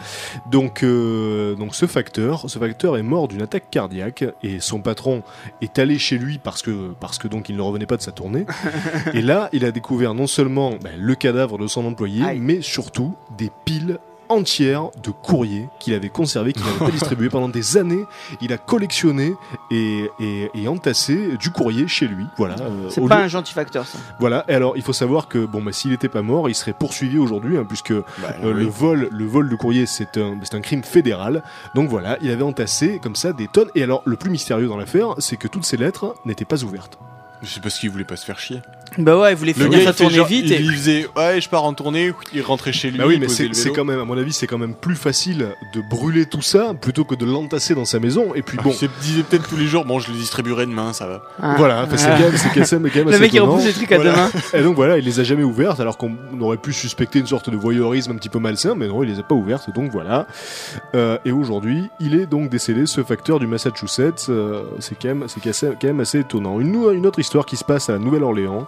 Donc, euh, donc ce facteur, ce facteur est mort d'une attaque cardiaque et son patron est allé chez lui parce que parce que donc il ne revenait pas de sa tournée. et là, il a découvert non seulement ben, le cadavre de son employé, Aïe. mais surtout des piles entière de courriers qu'il avait conservés, qu'il n'avait pas distribués pendant des années. Il a collectionné et, et, et entassé du courrier chez lui. Voilà. euh, C'est pas lieu- un gentil facteur, ça. Voilà. Et alors, il faut savoir que bon, bah, s'il n'était pas mort, il serait poursuivi aujourd'hui, hein, puisque Bah, euh, le vol, le vol de courrier, c'est un, c'est un crime fédéral. Donc voilà, il avait entassé comme ça des tonnes. Et alors, le plus mystérieux dans l'affaire, c'est que toutes ces lettres n'étaient pas ouvertes. C'est parce qu'il voulait pas se faire chier. Bah ouais, il voulait Le finir sa tournée genre- vite il, et. il faisait ouais, je pars en tournée, il rentrait chez lui. Bah oui, mais c'est quand même, à mon avis, c'est quand même plus facile de brûler tout ça plutôt que de l'entasser dans sa maison. Et puis Ah, bon, Il se disait peut-être tous les jours, bon, je le distribuerai demain, ça va. Ah. voilà, enfin, c'est Ah. quand même, c'est quand même, quand même Le mec il étonnant. repousse les trucs à Voilà. demain. Et donc voilà, il les a jamais ouvertes, alors qu'on aurait pu suspecter une sorte de voyeurisme un petit peu malsain, mais non, il les a pas ouvertes, donc voilà. Euh, et aujourd'hui, il est donc décédé, ce facteur du Massachusetts. euh, c'est quand même, c'est quand même- quand même assez étonnant. Une, une autre histoire qui se passe à la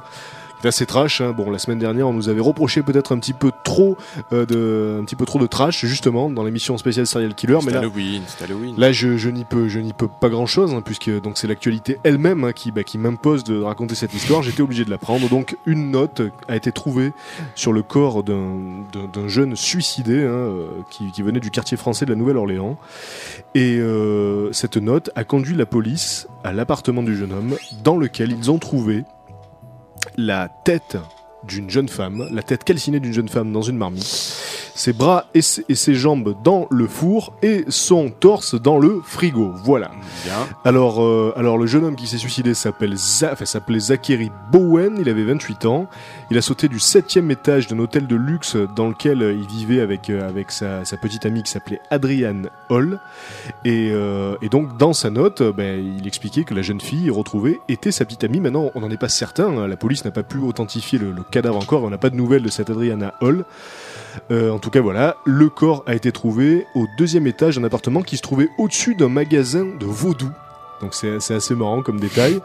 Nouvelle-Orléans. C'est assez trash. Hein. Bon, la semaine dernière, on nous avait reproché peut-être un petit peu trop euh, de, un petit peu trop de trash justement dans l'émission spéciale Serial Killer, mais C'est là, Halloween, c'est Halloween. Là, je, je n'y peux, je n'y peux pas grand chose, puisque donc c'est l'actualité elle-même hein, qui, bah, qui m'impose de raconter cette histoire. J'étais obligé de la prendre. Donc, une note a été trouvée sur le corps d'un, jeune suicidé hein, euh, qui, qui venait du quartier français de la Nouvelle-Orléans. Et euh, cette note a conduit la police à l'appartement du jeune homme, dans lequel ils ont trouvé la tête d'une jeune femme, la tête calcinée d'une jeune femme dans une marmite, ses bras et ses, et ses jambes dans le four et son torse dans le frigo. Voilà. Bien. Alors, euh, alors le jeune homme qui s'est suicidé s'appelle s'appelait Zachary Bowen, il avait 28 ans. Il a sauté du septième étage d'un hôtel de luxe dans lequel il vivait avec, euh, avec sa, sa petite amie qui s'appelait Adrienne Hall. Et, euh, et donc dans sa note, ben, il expliquait que la jeune fille retrouvée était sa petite amie. Maintenant, on n'en est pas certain, hein. la police n'a pas pu authentifier le, le cadavre encore, on n'a pas de nouvelles de cette Adriana Hall. Euh, en tout cas, voilà, le corps a été trouvé au deuxième étage d'un appartement qui se trouvait au-dessus d'un magasin de vaudou. Donc c'est assez marrant comme détail.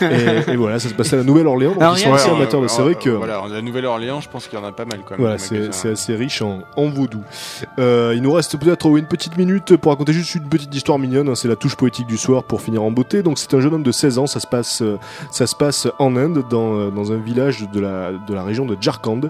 et, et voilà, ça se passait à la Nouvelle-Orléans. Donc Alors, ils sont assez amateurs de. C'est vrai que Voilà, la Nouvelle-Orléans, je pense qu'il y en a pas mal quand même. voilà, c'est assez riche en, en vaudou. Euh, il nous reste peut-être une petite minute pour raconter juste une petite histoire mignonne. hein, c'est la touche poétique du soir pour finir en beauté. Donc c'est un jeune homme de 16 ans. Ça se passe, euh, ça se passe en Inde, dans, euh, dans un village de la, de la région de Jharkhand.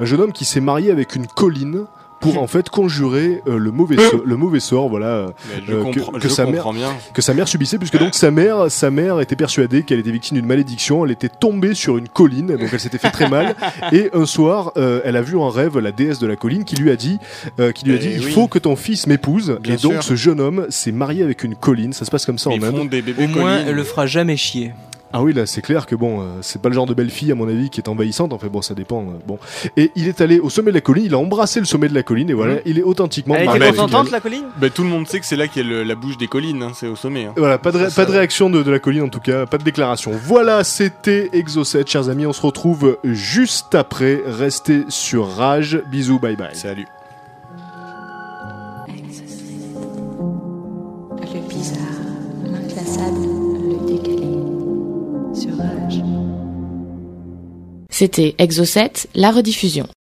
Un jeune homme qui s'est marié avec une colline pour en fait conjurer euh, le mauvais so- le mauvais sort. Voilà. euh, euh, que- sa mère- comprends bien. que sa mère subissait puisque donc sa mère sa mère était persuadée qu'elle était victime d'une malédiction elle était tombée sur une colline donc elle s'était fait très mal et un soir euh, elle a vu en rêve la déesse de la colline qui lui a dit euh, qui lui a Eh dit il oui. faut que ton fils m'épouse et donc sûr. ce jeune homme s'est marié avec une colline ça se passe comme ça en Inde font des bébés Au moins, elle le fera jamais chier. Ah oui là c'est clair que bon euh, c'est pas le genre de belle fille à mon avis qui est envahissante enfin bon ça dépend euh, bon et il est allé au sommet de la colline il a embrassé le sommet de la colline et voilà il est authentiquement Elle était la colline? Bah, tout le monde sait que c'est là qu'il y a le- la bouche des collines, hein, c'est au sommet. hein. Voilà, pas de, ré- Ça, pas de ça- réaction de, de la colline en tout cas, pas de déclaration. Voilà, c'était Exocet, chers amis. On se retrouve juste après. Restez sur Rage. Bisous, bye bye. Salut. Le bizarre, l'inclassable, le décalé. Sur Rage. C'était Exocet, la rediffusion.